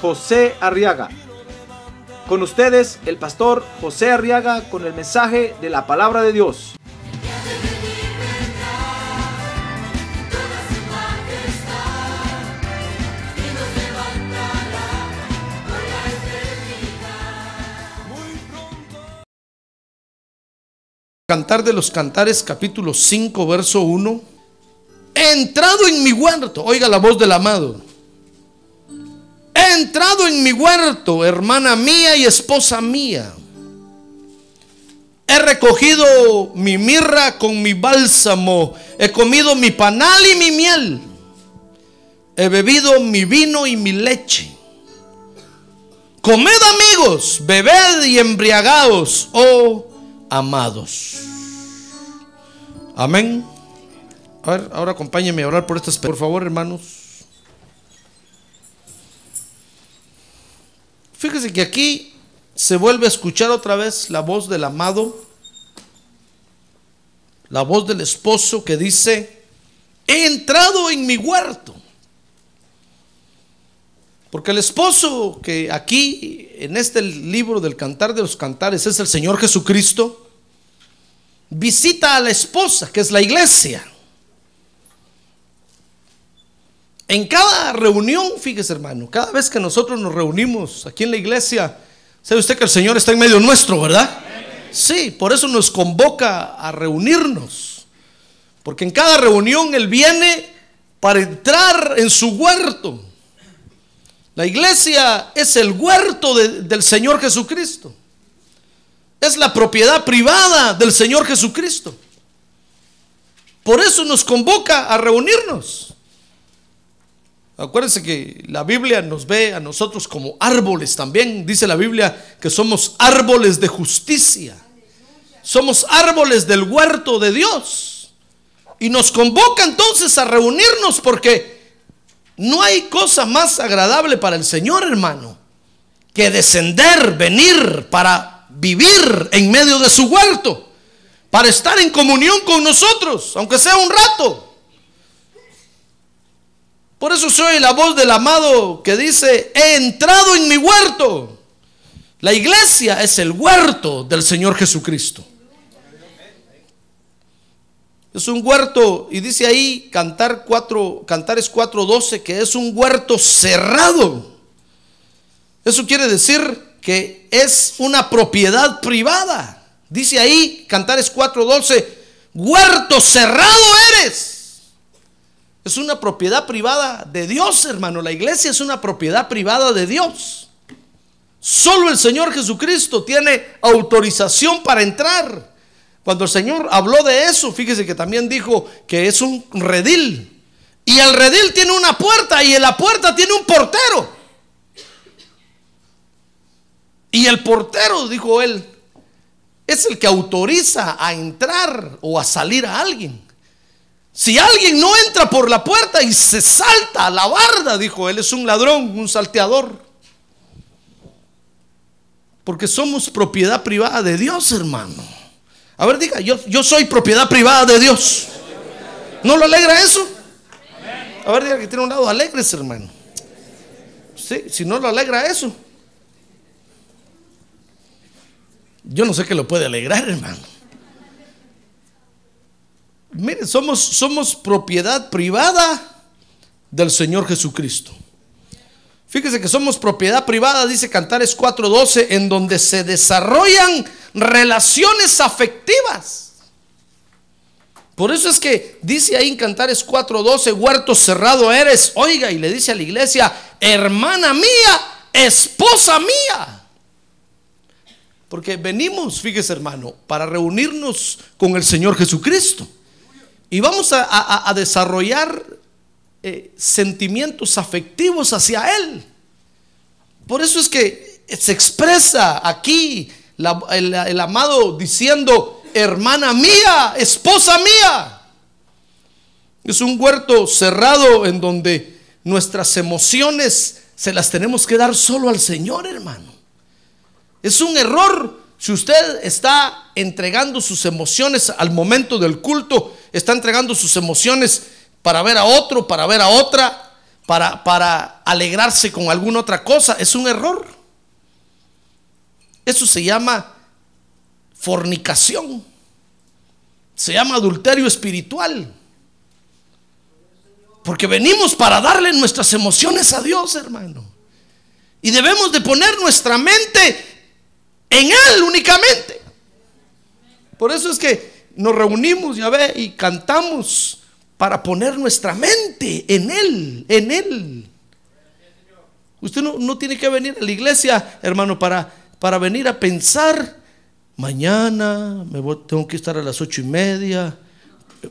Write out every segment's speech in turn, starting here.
José Arriaga. Con ustedes, el pastor José Arriaga con el mensaje de la palabra de Dios. Cantar de los Cantares, capítulo 5, verso 1. He entrado en mi huerto. Oiga la voz del amado. Entrado en mi huerto, hermana mía y esposa mía. He recogido mi mirra con mi bálsamo. He comido mi panal y mi miel. He bebido mi vino y mi leche. Comed amigos, bebed y embriagaos, oh amados. Amén. A ver, ahora acompáñenme a orar por estas, por favor, hermanos. Fíjese que aquí se vuelve a escuchar otra vez la voz del amado, la voz del esposo que dice, he entrado en mi huerto. Porque el esposo que aquí en este libro del Cantar de los Cantares es el Señor Jesucristo, visita a la esposa, que es la iglesia. En cada reunión, fíjese hermano, cada vez que nosotros nos reunimos aquí en la iglesia, sabe usted que el Señor está en medio nuestro, ¿verdad? Sí, por eso nos convoca a reunirnos. Porque en cada reunión Él viene para entrar en su huerto. La iglesia es el huerto de, del Señor Jesucristo. Es la propiedad privada del Señor Jesucristo. Por eso nos convoca a reunirnos. Acuérdense que la Biblia nos ve a nosotros como árboles también. Dice la Biblia que somos árboles de justicia. Somos árboles del huerto de Dios. Y nos convoca entonces a reunirnos porque no hay cosa más agradable para el Señor, hermano, que descender, venir para vivir en medio de su huerto, para estar en comunión con nosotros, aunque sea un rato. Por eso soy la voz del amado que dice, he entrado en mi huerto. La iglesia es el huerto del Señor Jesucristo. Es un huerto, y dice ahí Cantar 4, Cantares 4:12, que es un huerto cerrado. Eso quiere decir que es una propiedad privada. Dice ahí Cantares 4:12, huerto cerrado eres. Es una propiedad privada de Dios, hermano. La iglesia es una propiedad privada de Dios. Solo el Señor Jesucristo tiene autorización para entrar. Cuando el Señor habló de eso, fíjese que también dijo que es un redil. Y el redil tiene una puerta y en la puerta tiene un portero. Y el portero, dijo él, es el que autoriza a entrar o a salir a alguien. Si alguien no entra por la puerta y se salta a la barda, dijo él, es un ladrón, un salteador. Porque somos propiedad privada de Dios, hermano. A ver, diga, yo, yo soy propiedad privada de Dios. ¿No lo alegra eso? A ver, diga que tiene un lado alegre, hermano. Sí, si no lo alegra eso. Yo no sé qué lo puede alegrar, hermano. Miren, somos, somos propiedad privada del Señor Jesucristo. Fíjese que somos propiedad privada, dice Cantares 4:12, en donde se desarrollan relaciones afectivas. Por eso es que dice ahí en Cantares 4:12, huerto cerrado eres, oiga, y le dice a la iglesia, hermana mía, esposa mía. Porque venimos, fíjese hermano, para reunirnos con el Señor Jesucristo. Y vamos a, desarrollar eh, sentimientos afectivos hacia Él. Por eso es que se expresa aquí el amado diciendo, hermana mía, esposa mía. Es un huerto cerrado en donde nuestras emociones se las tenemos que dar solo al Señor, hermano. Es un error si usted está entregando sus emociones al momento del culto, está entregando sus emociones para ver a otro, para ver a otra, para, para alegrarse con alguna otra cosa. Es un error. Eso se llama fornicación. Se llama adulterio espiritual. Porque venimos para darle nuestras emociones a Dios, hermano. Y debemos de poner nuestra mente en Él únicamente. Por eso es que nos reunimos, ya ve, y cantamos para poner nuestra mente en Él, en Él. Usted no, no tiene que venir a la iglesia, hermano, para, para venir a pensar, mañana me voy- tengo que estar a las ocho y media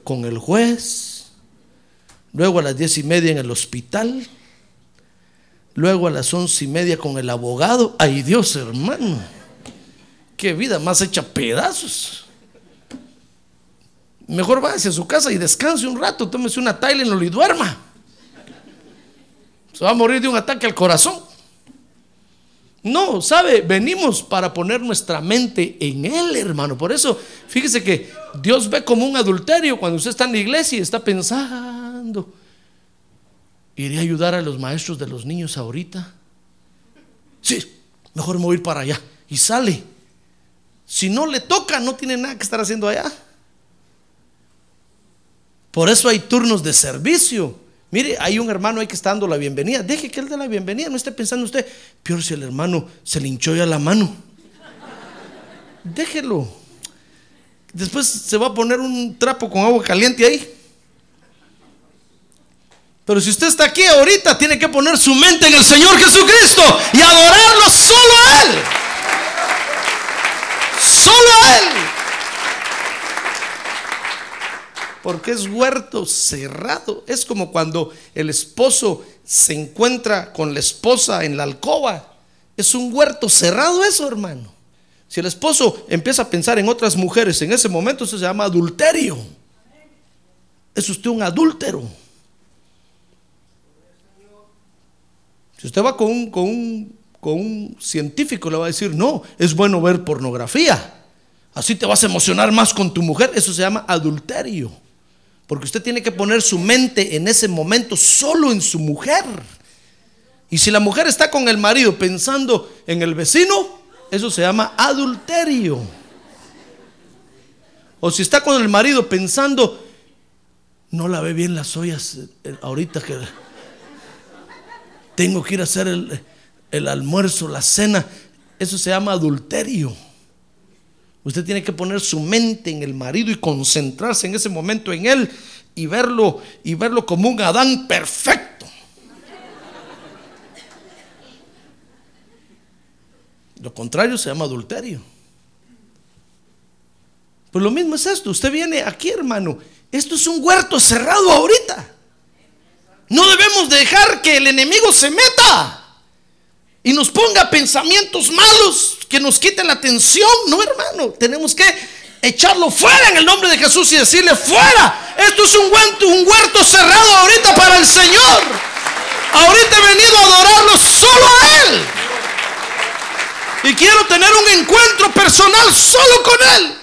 con el juez, luego a las diez y media en el hospital, luego a las once y media con el abogado. Ay Dios, hermano, qué vida más hecha pedazos. Mejor váyase a su casa y descanse un rato, tómese una Tylenol y duerma. Se va a morir de un ataque al corazón. No, sabe, venimos para poner nuestra mente en Él, hermano. Por eso, fíjese que Dios ve como un adulterio cuando usted está en la iglesia y está pensando, ¿iré a ayudar a los maestros de los niños ahorita? Sí, mejor me voy a ir para allá. Y sale. Si no le toca, no tiene nada que estar haciendo allá. Por eso hay turnos de servicio. Mire, hay un hermano ahí que está dando la bienvenida. Deje que él dé la bienvenida. No esté pensando usted, peor si el hermano se le hinchó ya la mano. Déjelo. Después se va a poner un trapo con agua caliente ahí. Pero si usted está aquí ahorita, tiene que poner su mente en el Señor Jesucristo y adorarlo solo a Él. Solo Él. Porque es huerto cerrado. Es como cuando el esposo se encuentra con la esposa en la alcoba. Es un huerto cerrado eso, hermano. Si el esposo empieza a pensar en otras mujeres en ese momento, eso se llama adulterio. Es usted un adúltero. Si usted va con con con un científico, le va a decir, no, es bueno ver pornografía. Así te vas a emocionar más con tu mujer. Eso se llama adulterio. Porque usted tiene que poner su mente en ese momento solo en su mujer. Y si la mujer está con el marido pensando en el vecino, eso se llama adulterio. O si está con el marido pensando, no la ve bien las ollas eh, ahorita que tengo que ir a hacer el almuerzo, la cena, eso se llama adulterio. Usted tiene que poner su mente en el marido y concentrarse en ese momento en él y verlo y verlo como un Adán perfecto. Lo contrario se llama adulterio. Pues lo mismo es esto. Usted viene aquí, hermano. Esto es un huerto cerrado ahorita. No debemos dejar que el enemigo se meta y nos ponga pensamientos malos que nos quiten la atención. No, hermano, tenemos que echarlo fuera en el nombre de Jesús y decirle fuera. Esto es un huerto, un huerto cerrado ahorita para el Señor. Ahorita he venido a adorarlo solo a Él. Y quiero tener un encuentro personal solo con Él.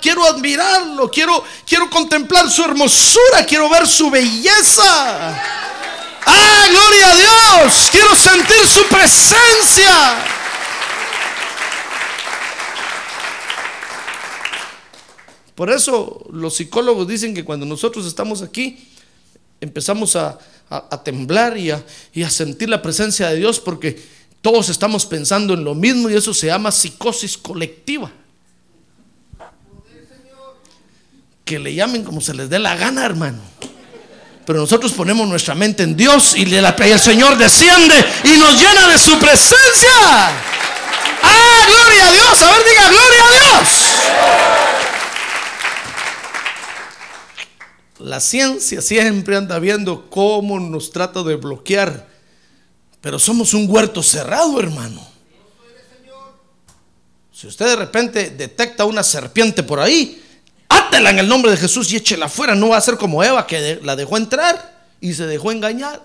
Quiero admirarlo, quiero, quiero contemplar su hermosura, quiero ver su belleza. ¡Ah, gloria a Dios! Quiero sentir su presencia. Por eso los psicólogos dicen que cuando nosotros estamos aquí, empezamos a, a- temblar y a, y a sentir la presencia de Dios porque todos estamos pensando en lo mismo y eso se llama psicosis colectiva. Que le llamen como se les dé la gana, hermano. Pero nosotros ponemos nuestra mente en Dios y, el Señor desciende y nos llena de su presencia. ¡Ah, gloria a Dios! A ver, diga, gloria a Dios. La ciencia siempre anda viendo cómo nos trata de bloquear Pero somos un huerto cerrado, hermano. Si usted de repente detecta una serpiente por ahí, átela en el nombre de Jesús y échela afuera. No va a ser como Eva que la dejó entrar y se dejó engañar.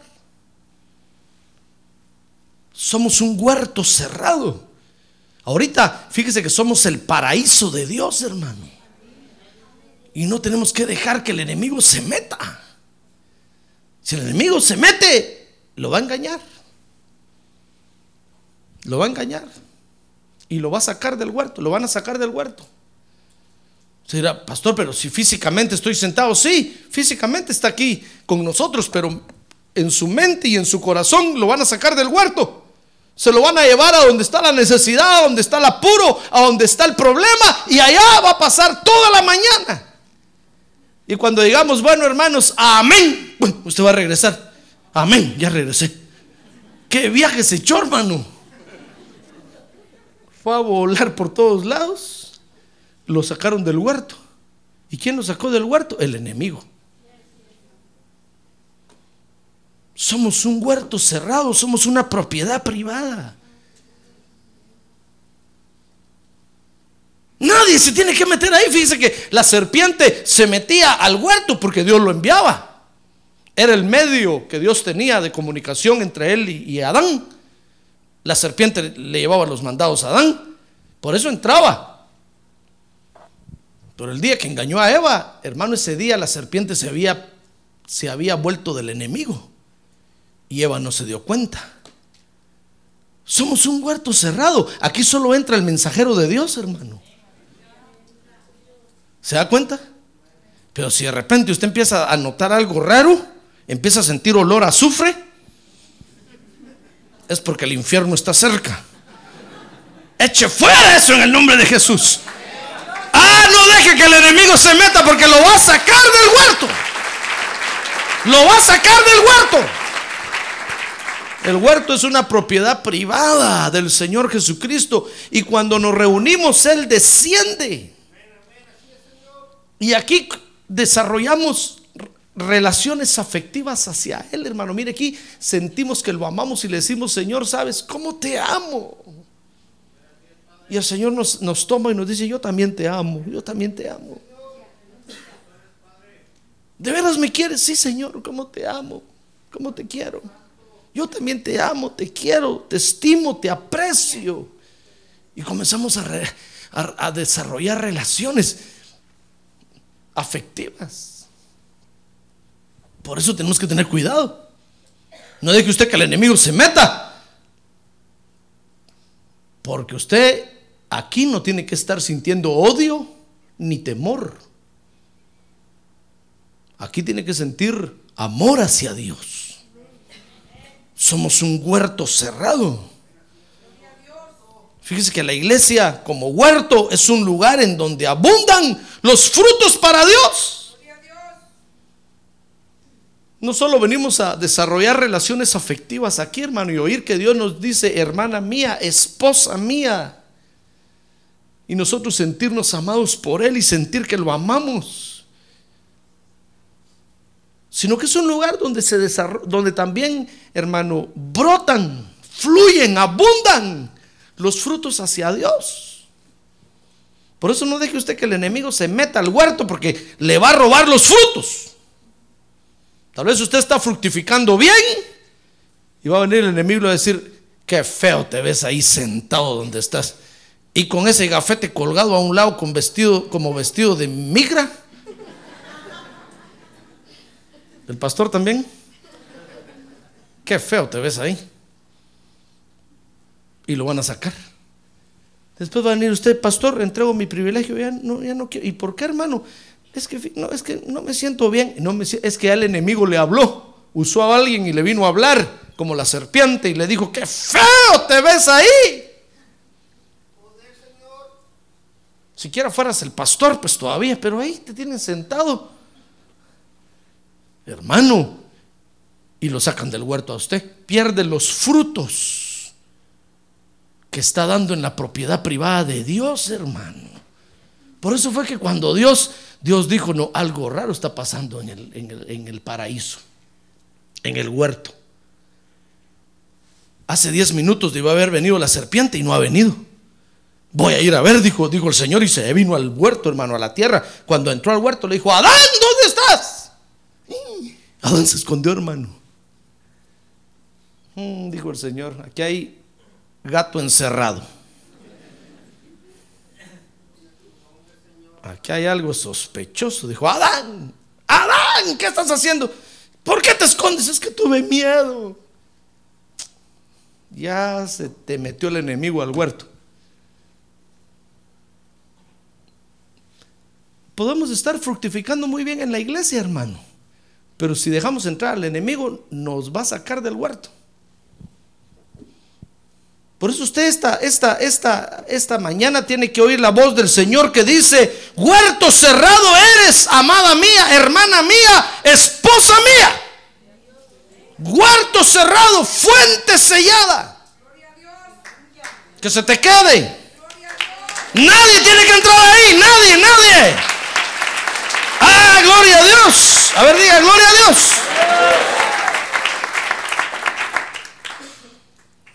Somos un huerto cerrado. Ahorita, fíjese que somos el paraíso de Dios, hermano. Y no tenemos que dejar que el enemigo se meta. Si el enemigo se mete, lo va a engañar. Lo va a engañar. Y lo va a sacar del huerto, lo van a sacar del huerto. Se dirá, pastor, pero si físicamente estoy sentado, sí, físicamente está aquí con nosotros, pero en su mente y en su corazón lo van a sacar del huerto. Se lo van a llevar a donde está la necesidad, a donde está el apuro, a donde está el problema, y allá va a pasar toda la mañana. Y cuando digamos, bueno hermanos, amén, usted va a regresar. Amén, ya regresé. ¿Qué viaje se echó, hermano? Fue a volar por todos lados. Lo sacaron del huerto. ¿Y quién lo sacó del huerto? El enemigo. Somos un huerto cerrado, somos una propiedad privada. Nadie se tiene que meter ahí. Fíjese que la serpiente se metía al huerto porque Dios lo enviaba. Era el medio que Dios tenía de comunicación entre él y, Adán. La serpiente le llevaba los mandados a Adán. Por eso entraba. Pero el día que engañó a Eva, hermano, ese día la serpiente se había, se había vuelto del enemigo. Y Eva no se dio cuenta. Somos un huerto cerrado. Aquí solo entra el mensajero de Dios, hermano. ¿Se da cuenta? Pero si de repente usted empieza a notar algo raro, empieza a sentir olor a azufre, es porque el infierno está cerca. Eche fuera eso en el nombre de Jesús. No deje que el enemigo se meta porque lo va a sacar del huerto. Lo va a sacar del huerto. El huerto es una propiedad privada del Señor Jesucristo y cuando nos reunimos Él desciende. Y aquí desarrollamos relaciones afectivas hacia Él, hermano. Mire aquí, sentimos que lo amamos y le decimos, Señor, ¿sabes cómo te amo? Y el Señor nos, nos toma y nos dice, yo también te amo, yo también te amo. ¿De veras me quieres? Sí, Señor, ¿cómo te amo? ¿Cómo te quiero? Yo también te amo, te quiero, te estimo, te aprecio. Y comenzamos a, a desarrollar relaciones afectivas. Por eso tenemos que tener cuidado. No deje usted que el enemigo se meta. Porque usted aquí no tiene que estar sintiendo odio ni temor. Aquí tiene que sentir amor hacia Dios. Somos un huerto cerrado. Fíjese que la iglesia como huerto es un lugar en donde abundan los frutos para Dios. No solo venimos a desarrollar relaciones afectivas aquí, hermano, y oír que Dios nos dice, hermana mía, esposa mía, y nosotros sentirnos amados por Él y sentir que lo amamos, sino que es un lugar donde se donde también, hermano, brotan, fluyen, abundan los frutos hacia Dios. Por eso no deje usted que el enemigo se meta al huerto porque le va a robar los frutos. Tal vez usted está fructificando bien y va a venir el enemigo a decir, qué feo te ves ahí sentado donde estás. Y con ese gafete colgado a un lado con vestido, como vestido de migra. ¿El pastor también? Qué feo te ves ahí. Y lo van a sacar. Después va a venir usted, pastor, entrego mi privilegio, ya no, ya no quiero. ¿Y por qué, hermano? Es que no, es que no me siento bien. No me, es que al enemigo le habló. Usó a alguien y le vino a hablar como la serpiente y le dijo, qué feo te ves ahí. Siquiera fueras el pastor, pues todavía, pero ahí te tienen sentado. Hermano, y lo sacan del huerto a usted. Pierde los frutos que está dando en la propiedad privada de Dios, hermano. Por eso fue que cuando Dios, Dios dijo, no, algo raro está pasando en el, en el, paraíso, en el huerto. hace 10 minutos debe haber venido la serpiente y no ha venido. Voy a ir a ver, dijo, dijo el Señor, y se vino al huerto, hermano, a la tierra. Cuando entró al huerto le dijo, Adán, ¿dónde estás? Adán se escondió, hermano. Mm, dijo el Señor, aquí hay gato encerrado. Aquí hay algo sospechoso. Dijo, Adán, Adán, ¿qué estás haciendo? ¿Por qué te escondes? Es que tuve miedo. Ya se te metió el enemigo al huerto. Podemos estar fructificando muy bien en la iglesia, hermano. Pero si dejamos entrar al enemigo, nos va a sacar del huerto. Por eso usted esta, esta, esta, esta mañana tiene que oír la voz del Señor que dice, huerto cerrado eres, amada mía, hermana mía, esposa mía. Huerto cerrado, fuente sellada. Que se te quede. Nadie tiene que entrar ahí, nadie, nadie. Gloria a Dios. A ver, diga, gloria a Dios.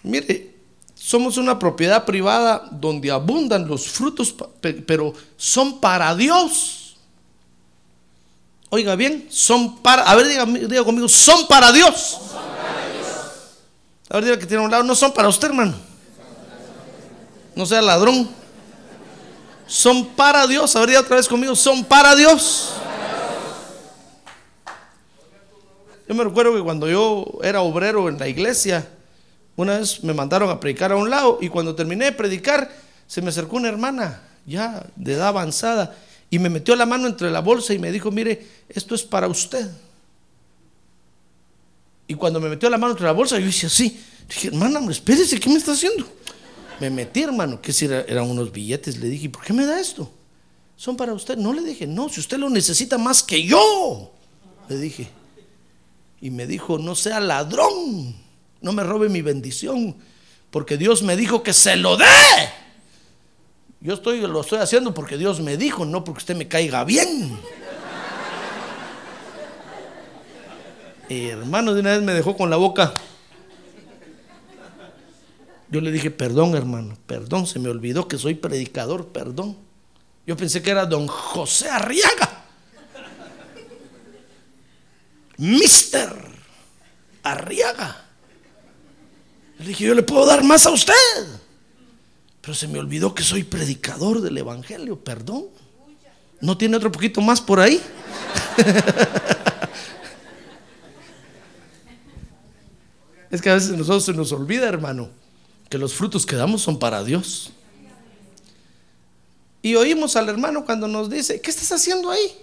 Mire, somos una propiedad privada donde abundan los frutos, pero son para Dios. Oiga bien, son para, a ver, diga, diga conmigo, son para Dios. A ver, diga que tiene un lado, no son para usted, hermano. No sea ladrón. Son para Dios. A ver, diga otra vez conmigo, son para Dios. Yo me recuerdo que cuando yo era obrero en la iglesia, una vez me mandaron a predicar a un lado y cuando terminé de predicar, se me acercó una hermana ya de edad avanzada y me metió la mano entre la bolsa y me dijo, mire, esto es para usted. Y cuando me metió la mano entre la bolsa, yo hice así. Dije, hermana, espérese, ¿qué me está haciendo? Me metí, hermano, que si eran unos billetes. Le dije, ¿por qué me da esto? Son para usted. No le dije, no, si usted lo necesita más que yo. Le dije. Y me dijo, no sea ladrón, no me robe mi bendición, porque Dios me dijo que se lo dé. Yo estoy, lo estoy haciendo porque Dios me dijo, no porque usted me caiga bien. hermano, de una vez me dejó con la boca. Yo le dije, perdón, hermano, perdón, se me olvidó que soy predicador, perdón. Yo pensé que era don José Arriaga. Mister Arriaga. Le dije, yo le puedo dar más a usted. Pero se me olvidó que soy predicador del Evangelio, perdón. ¿No tiene otro poquito más por ahí? es que a veces nosotros se nos olvida, hermano, que los frutos que damos son para Dios. Y oímos al hermano cuando nos dice, ¿qué estás haciendo ahí?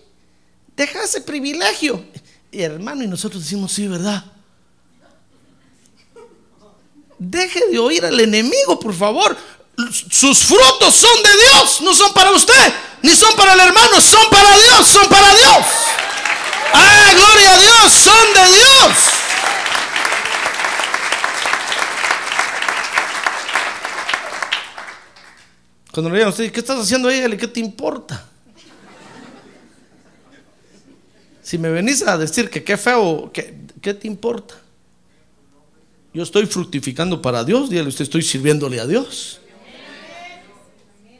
Deja ese privilegio. Y hermano, y nosotros decimos, sí, ¿verdad? Deje de oír al enemigo, por favor. Sus frutos son de Dios, no son para usted, ni son para el hermano, son para Dios, son para Dios. ¡Ah, gloria a Dios! Son de Dios. Cuando le digan a usted, ¿qué estás haciendo ahí? ¿Qué te importa? Si me venís a decir que qué feo, ¿qué, qué te importa? Yo estoy fructificando para Dios, dígale usted, estoy sirviéndole a Dios.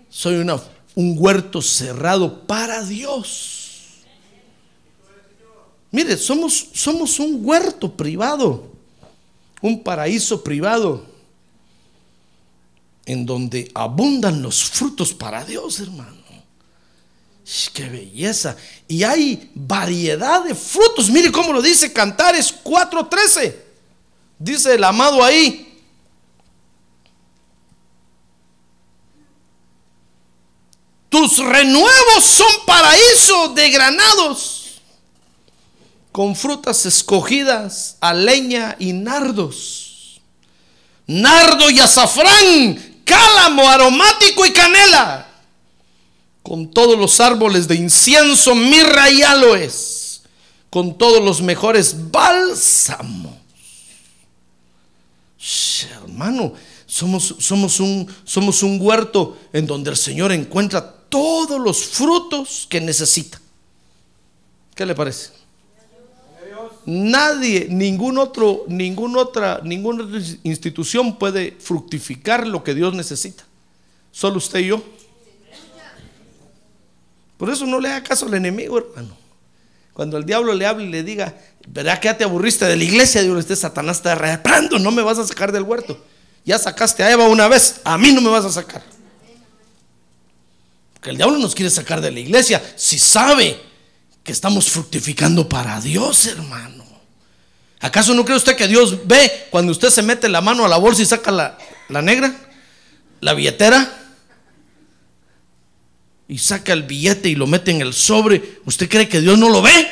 Soy un huerto cerrado para Dios. Mire, somos, somos un huerto privado, un paraíso privado, en donde abundan los frutos para Dios, hermano. ¡Qué belleza! Y hay variedad de frutos. Mire cómo lo dice Cantares 4:13. Dice el amado ahí. Tus renuevos son paraíso de granados, con frutas escogidas, a leña y nardos. Nardo y azafrán, cálamo aromático y canela con todos los árboles de incienso, mirra y aloes, con todos los mejores bálsamos. hermano, somos, somos, un, somos un huerto en donde el Señor encuentra todos los frutos que necesita. ¿Qué le parece? nadie, ningún otro, ningún otra, ninguna otra institución puede fructificar lo que Dios necesita. Solo usted y yo. Por eso no le haga caso al enemigo, hermano. Cuando el diablo le hable y le diga, ¿verdad que ya te aburriste de la iglesia? Dios, este Satanás está reprando, no me vas a sacar del huerto. Ya sacaste a Eva una vez, a mí no me vas a sacar. Porque el diablo nos quiere sacar de la iglesia si sabe que estamos fructificando para Dios, hermano. ¿Acaso no cree usted que Dios ve cuando usted se mete la mano a la bolsa y saca la, la negra, la billetera? Y saca el billete y lo mete en el sobre. ¿Usted cree que Dios no lo ve?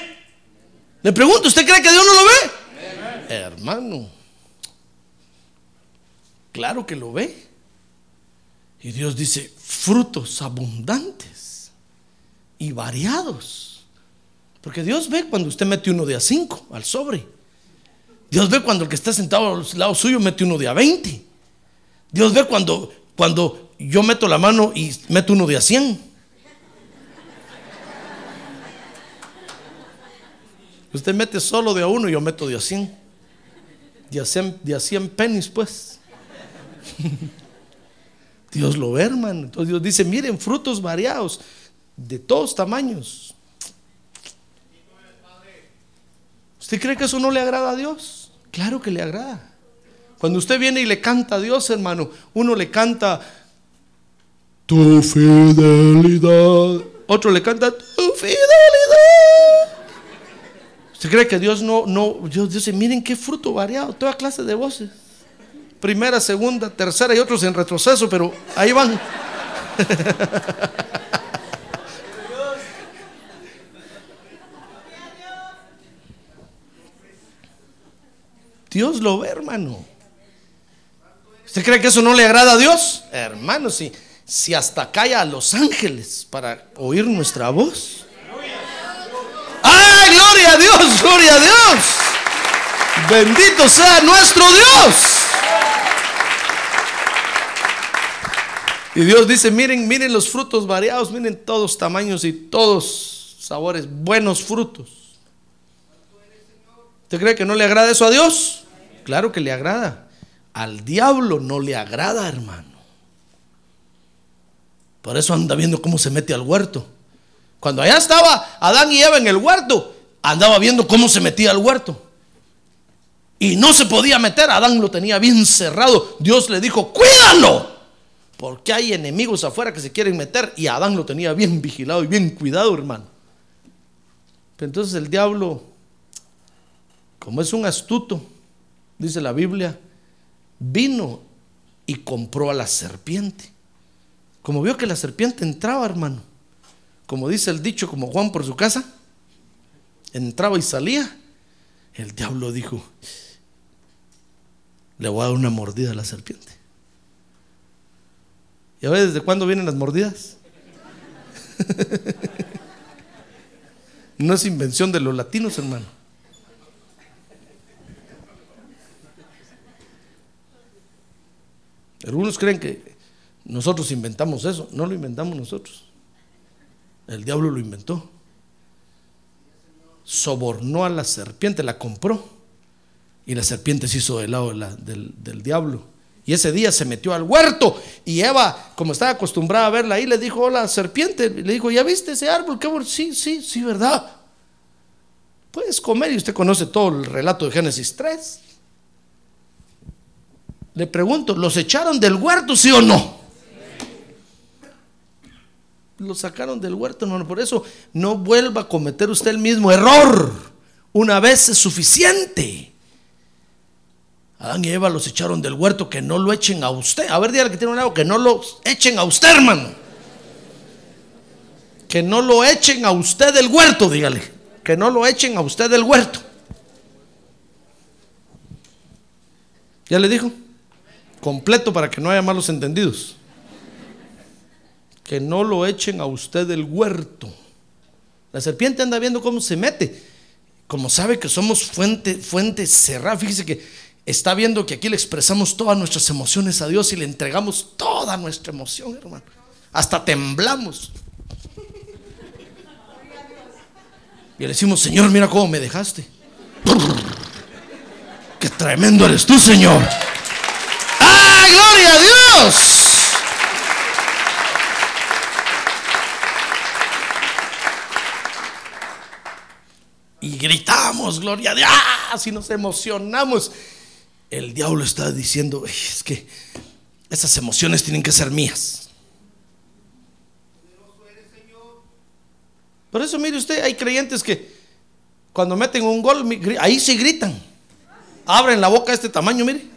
Le pregunto, ¿usted cree que Dios no lo ve? Hermano, claro que lo ve. Y Dios dice, frutos abundantes y variados. Porque Dios ve cuando usted mete uno de a cinco al sobre. Dios ve cuando el que está sentado al lado suyo mete uno de a 20. Dios ve cuando, cuando yo meto la mano y meto uno de a 100. Usted mete solo de a uno yo meto de a 100. De a 100, de a 100 pennies, pues. Dios lo ve, hermano. Entonces Dios dice, miren, frutos variados, de todos tamaños. ¿Usted cree que eso no le agrada a Dios? Claro que le agrada. Cuando usted viene y le canta a Dios, hermano, uno le canta tu fidelidad. Otro le canta tu fidelidad. ¿Usted cree que Dios no, no, Dios dice, miren qué fruto variado, toda clase de voces? Primera, segunda, tercera y otros en retroceso, pero ahí van. Dios lo ve, hermano. ¿Usted cree que eso no le agrada a Dios? Hermano, si, si hasta calla a los ángeles para oír nuestra voz. ¡Ay, gloria a Dios! ¡Gloria a Dios! Bendito sea nuestro Dios. Y Dios dice, miren, miren los frutos variados, miren todos tamaños y todos sabores, buenos frutos. ¿Usted cree que no le agrada eso a Dios? Claro que le agrada. Al diablo no le agrada, hermano. Por eso anda viendo cómo se mete al huerto. Cuando allá estaba Adán y Eva en el huerto, andaba viendo cómo se metía al huerto. Y no se podía meter, Adán lo tenía bien cerrado. Dios le dijo, cuídalo. Porque hay enemigos afuera que se quieren meter. Y Adán lo tenía bien vigilado y bien cuidado, hermano. Entonces el diablo, como es un astuto, dice la Biblia, vino y compró a la serpiente. Como vio que la serpiente entraba, hermano, como dice el dicho, como Juan por su casa, entraba y salía, el diablo dijo, le voy a dar una mordida a la serpiente. ¿Y a ver desde cuándo vienen las mordidas? no es invención de los latinos, hermano. Algunos creen que nosotros inventamos eso. No lo inventamos nosotros. El diablo lo inventó. Sobornó a la serpiente, la compró. Y la serpiente se hizo del lado del, del diablo. Y ese día se metió al huerto. Y Eva, como estaba acostumbrada a verla ahí, le dijo, hola serpiente. Le dijo, ¿ya viste ese árbol? ¿Qué árbol? Sí, sí, sí, ¿verdad? Puedes comer y usted conoce todo el relato de Génesis 3. Le pregunto, ¿los echaron del huerto, sí o no? Los sacaron del huerto, hermano. Por eso no vuelva a cometer usted el mismo error. Una vez es suficiente. Adán y Eva los echaron del huerto, que no lo echen a usted. A ver, dígale que tiene un lado, que no lo echen a usted, hermano. Que no lo echen a usted del huerto, dígale. Que no lo echen a usted del huerto. ¿Ya le dijo? completo para que no haya malos entendidos. Que no lo echen a usted del huerto. La serpiente anda viendo cómo se mete. Como sabe que somos fuente, fuente cerrada, fíjese que está viendo que aquí le expresamos todas nuestras emociones a Dios y le entregamos toda nuestra emoción, hermano. Hasta temblamos. Y le decimos, Señor, mira cómo me dejaste. ¡Qué tremendo eres tú, Señor! ¡Ah, gloria a Dios! Y gritamos, gloria a Dios, y nos emocionamos. El diablo está diciendo, "Ey, es que esas emociones tienen que ser mías. Por eso mire usted, hay creyentes que cuando meten un gol, ahí sí gritan. Abren la boca de este tamaño, mire.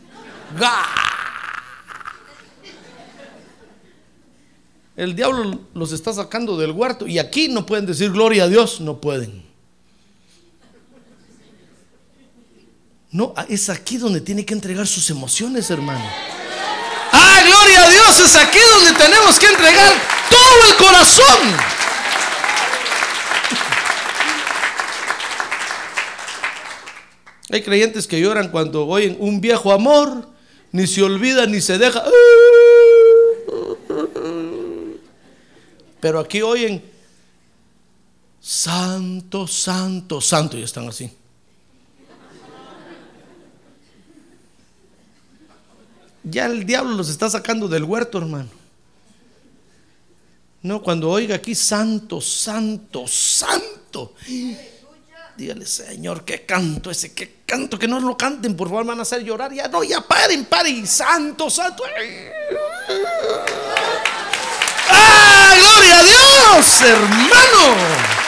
El diablo los está sacando del huerto y aquí no pueden decir gloria a Dios, no pueden. No, es aquí donde tiene que entregar sus emociones, hermano. Ah, gloria a Dios, es aquí donde tenemos que entregar todo el corazón. Hay creyentes que lloran cuando oyen un viejo amor, ni se olvida ni se deja. Pero aquí oyen, santo, santo, santo, y están así. Ya el diablo los está sacando del huerto, hermano. No, cuando oiga aquí, santo, santo, santo. Dígale, Señor, qué canto ese, qué canto, que no lo canten, por favor, van a hacer llorar. Ya no, ya paren, paren, santo, santo. ¡Ah, gloria a Dios, hermano!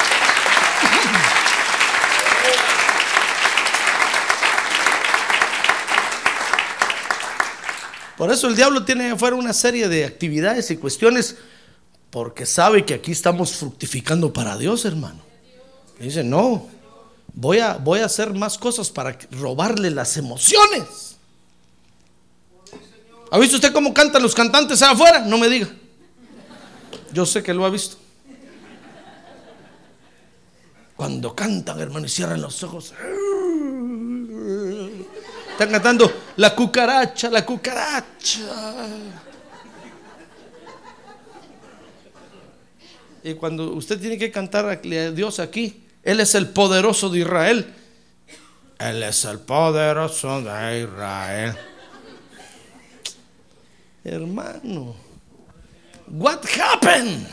Por eso el diablo tiene afuera una serie de actividades y cuestiones porque sabe que aquí estamos fructificando para Dios, hermano. Dice, no, voy a, voy a hacer más cosas para robarle las emociones. ¿Ha visto usted cómo cantan los cantantes allá afuera? No me diga. Yo sé que lo ha visto. Cuando cantan, hermano, y cierran los ojos. Están cantando la cucaracha, la cucaracha. Y cuando usted tiene que cantar a Dios aquí, Él es el poderoso de Israel. Él es el poderoso de Israel. Hermano, what happened?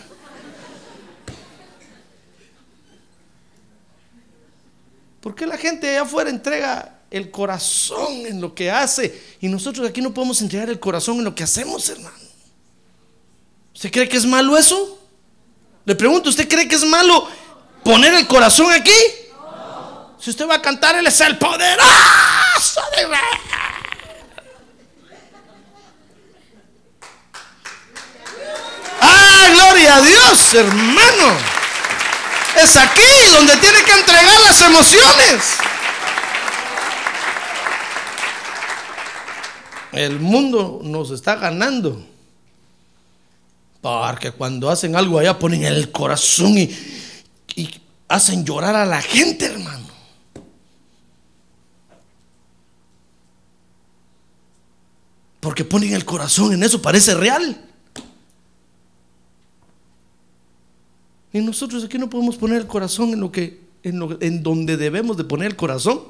¿Por qué la gente allá afuera entrega el corazón en lo que hace y nosotros aquí no podemos entregar el corazón en lo que hacemos, hermano? ¿Usted cree que es malo eso? Le pregunto, ¿usted cree que es malo poner el corazón aquí? Si usted va a cantar, Él es el poderoso de. ¡Ah, gloria a Dios, hermano! Es aquí donde tiene que entregar las emociones. El mundo nos está ganando. Porque cuando hacen algo allá ponen el corazón y, y hacen llorar a la gente, hermano. Porque ponen el corazón en eso, parece real. Y nosotros aquí no podemos poner el corazón en lo que en, lo, en donde debemos de poner el corazón.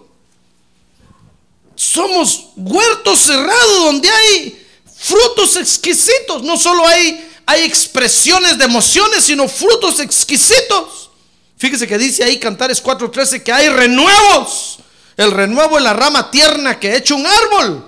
Somos huertos cerrados donde hay frutos exquisitos. No solo hay, hay expresiones de emociones, sino frutos exquisitos. Fíjese que dice ahí Cantares 4:13 que hay renuevos. El renuevo es la rama tierna que ha hecho un árbol.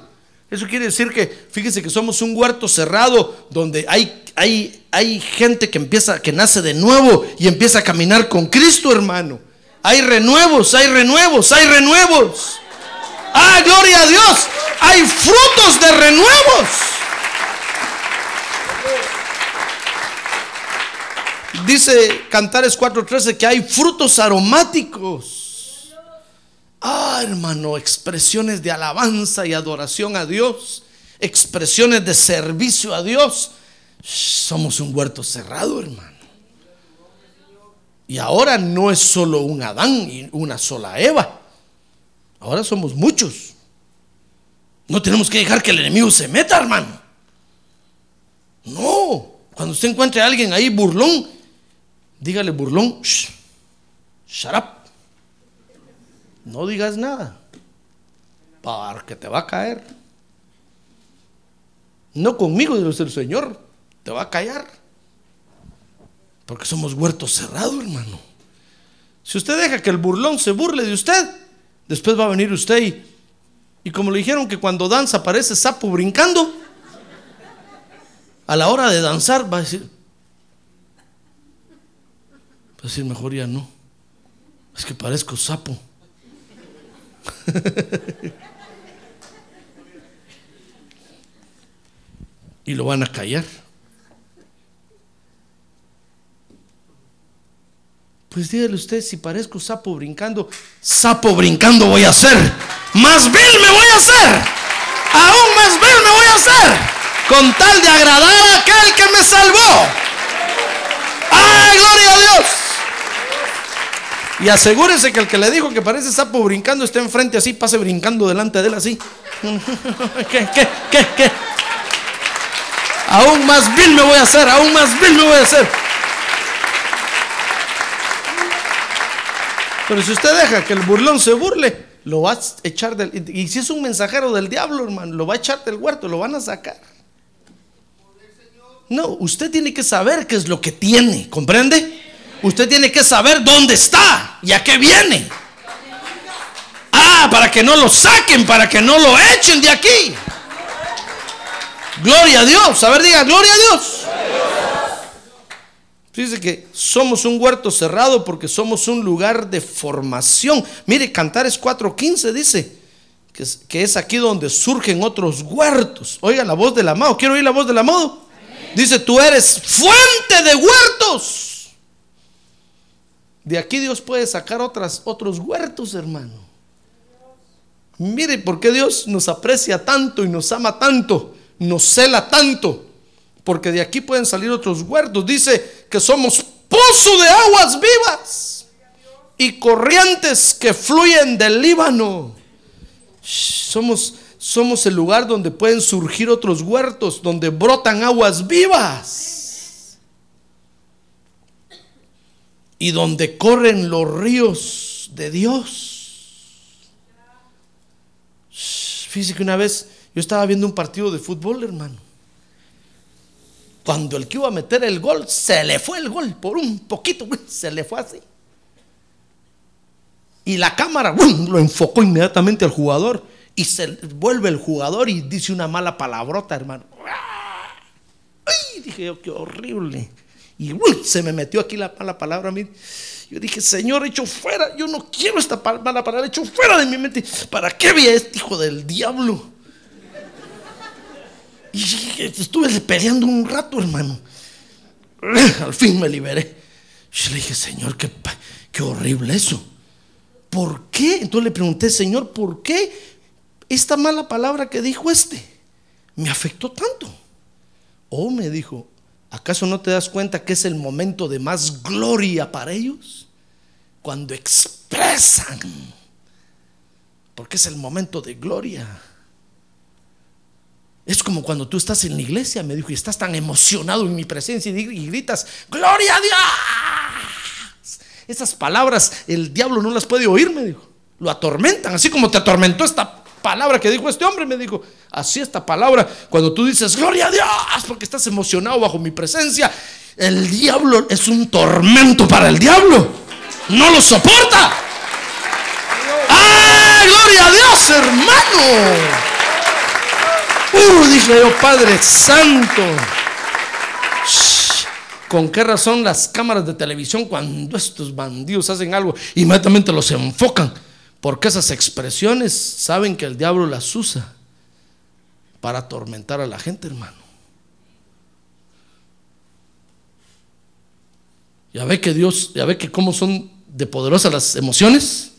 Eso quiere decir que, fíjese que somos un huerto cerrado donde hay, hay, hay gente que empieza, que nace de nuevo y empieza a caminar con Cristo, hermano. Hay renuevos, hay renuevos, hay renuevos. Ah, gloria a Dios. Hay frutos de renuevos. Dice Cantares 4:13 que hay frutos aromáticos. Ah, hermano, expresiones de alabanza y adoración a Dios, expresiones de servicio a Dios. Somos un huerto cerrado, hermano. Y ahora no es solo un Adán y una sola Eva. Ahora somos muchos. No tenemos que dejar que el enemigo se meta, hermano. No. Cuando usted encuentre a alguien ahí burlón, dígale burlón, shh, shut up. no digas nada, porque te va a caer. No conmigo, dice el Señor, te va a callar. Porque somos huertos cerrados, hermano. Si usted deja que el burlón se burle de usted, después va a venir usted y, como le dijeron que cuando danza aparece sapo brincando, a la hora de danzar va a decir, va a decir mejor ya no, es que parezco sapo. y lo van a callar. Pues dígale usted, si parezco sapo brincando, sapo brincando voy a hacer. Más vil me voy a hacer. Aún más vil me voy a hacer. Con tal de agradar a aquel que me salvó. ¡Ay, gloria a Dios! Y asegúrese que el que le dijo que parece sapo brincando esté enfrente así, pase brincando delante de él así. ¿Qué, qué, qué, qué? Aún más vil me voy a hacer, aún más vil me voy a hacer. Pero si usted deja que el burlón se burle, lo va a echar del... Y si es un mensajero del diablo, hermano, lo va a echar del huerto, lo van a sacar. No, usted tiene que saber qué es lo que tiene, ¿comprende? Usted tiene que saber dónde está y a qué viene. Ah, para que no lo saquen, para que no lo echen de aquí. Gloria a Dios. A ver, diga, gloria a Dios. Fíjese que somos un huerto cerrado porque somos un lugar de formación. Mire, Cantares 4.15 dice que es, que es, aquí donde surgen otros huertos. Oiga la voz del amado. ¿Quiero oír la voz del amado? Dice, tú eres fuente de huertos. De aquí Dios puede sacar otras, otros huertos, hermano. Mire por qué Dios nos aprecia tanto y nos ama tanto, nos cela tanto porque de aquí pueden salir otros huertos. Dice que somos pozo de aguas vivas y corrientes que fluyen del Líbano. Somos, somos el lugar donde pueden surgir otros huertos, donde brotan aguas vivas y donde corren los ríos de Dios. Fíjese que una vez yo estaba viendo un partido de fútbol, hermano. Cuando el que iba a meter el gol, se le fue el gol por un poquito, se le fue así. Y la cámara lo enfocó inmediatamente al jugador. Y se vuelve el jugador y dice una mala palabrota, hermano. Ay, dije yo, qué horrible. Y se me metió aquí la mala palabra a. Yo dije, Señor, hecho fuera. Yo no quiero esta mala palabra, hecho fuera de mi mente. ¿Para qué había este hijo del diablo? Y estuve peleando un rato, hermano. Al fin me liberé. Yo le dije, Señor, qué, qué horrible eso. ¿Por qué? Entonces le pregunté, Señor, ¿por qué esta mala palabra que dijo este me afectó tanto? Oh, me dijo, ¿acaso no te das cuenta que es el momento de más gloria para ellos? Cuando expresan. Porque es el momento de gloria. Es como cuando tú estás en la iglesia, me dijo, y estás tan emocionado en mi presencia y gritas, gloria a Dios. Esas palabras el diablo no las puede oír, me dijo. Lo atormentan, así como te atormentó esta palabra que dijo este hombre, me dijo, así esta palabra, cuando tú dices, gloria a Dios, porque estás emocionado bajo mi presencia, el diablo es un tormento para el diablo. No lo soporta. ¡Ah, gloria a Dios, hermano! Uh, dije yo, Padre Santo. ¿Con qué razón las cámaras de televisión cuando estos bandidos hacen algo, inmediatamente los enfocan? Porque esas expresiones saben que el diablo las usa para atormentar a la gente, hermano. Ya ve que Dios, ya ve que cómo son de poderosas las emociones.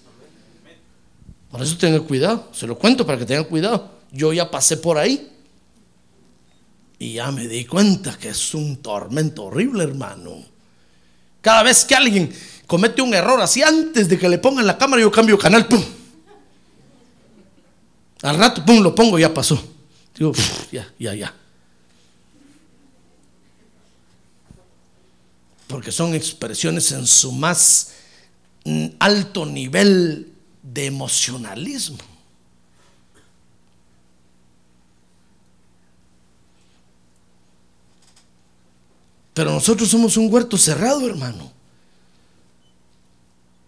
Por eso tenga cuidado. Se lo cuento para que tengan cuidado. Yo ya pasé por ahí. Y ya me di cuenta que es un tormento horrible, hermano. Cada vez que alguien comete un error así, antes de que le pongan la cámara, yo cambio canal, ¡pum! Al rato, ¡pum! Lo pongo, ya pasó. Digo, ya, ya, ya. Porque son expresiones en su más mm, alto nivel de emocionalismo. Pero nosotros somos un huerto cerrado, hermano.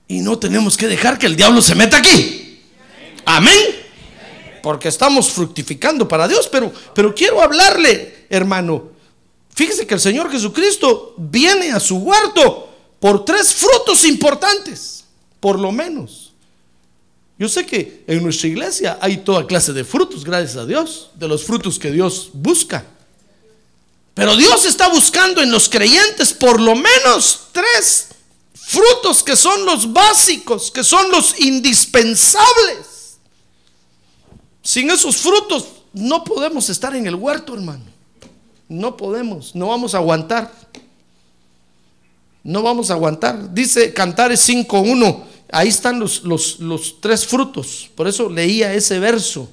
Y no tenemos que dejar que el diablo se meta aquí. Amén. Porque estamos fructificando para Dios. Pero, pero quiero hablarle, hermano. Fíjese que el Señor Jesucristo viene a su huerto por tres frutos importantes, por lo menos. Yo sé que en nuestra iglesia hay toda clase de frutos, gracias a Dios, de los frutos que Dios busca. Pero Dios está buscando en los creyentes por lo menos tres frutos que son los básicos, que son los indispensables. Sin esos frutos no podemos estar en el huerto, hermano. No podemos, no vamos a aguantar. No vamos a aguantar. Dice Cantares 5.1, ahí están los, los, los tres frutos. Por eso leía ese verso.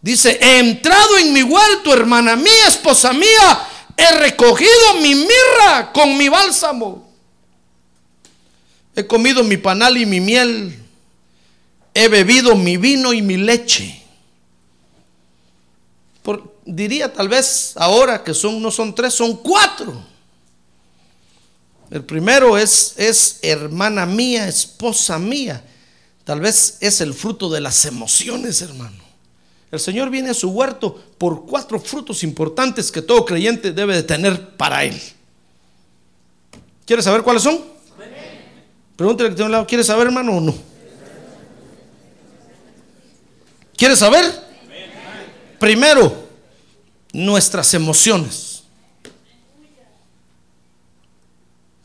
Dice, he entrado en mi huerto, hermana mía, esposa mía, he recogido mi mirra con mi bálsamo. He comido mi panal y mi miel. He bebido mi vino y mi leche. Por, diría tal vez ahora que son, no son tres, son cuatro. El primero es, es hermana mía, esposa mía. Tal vez es el fruto de las emociones, hermano. El Señor viene a su huerto por cuatro frutos importantes que todo creyente debe de tener para Él. ¿Quieres saber cuáles son? Pregúntale que tiene un lado, ¿quieres saber, hermano, o no? ¿Quieres saber? Primero, nuestras emociones.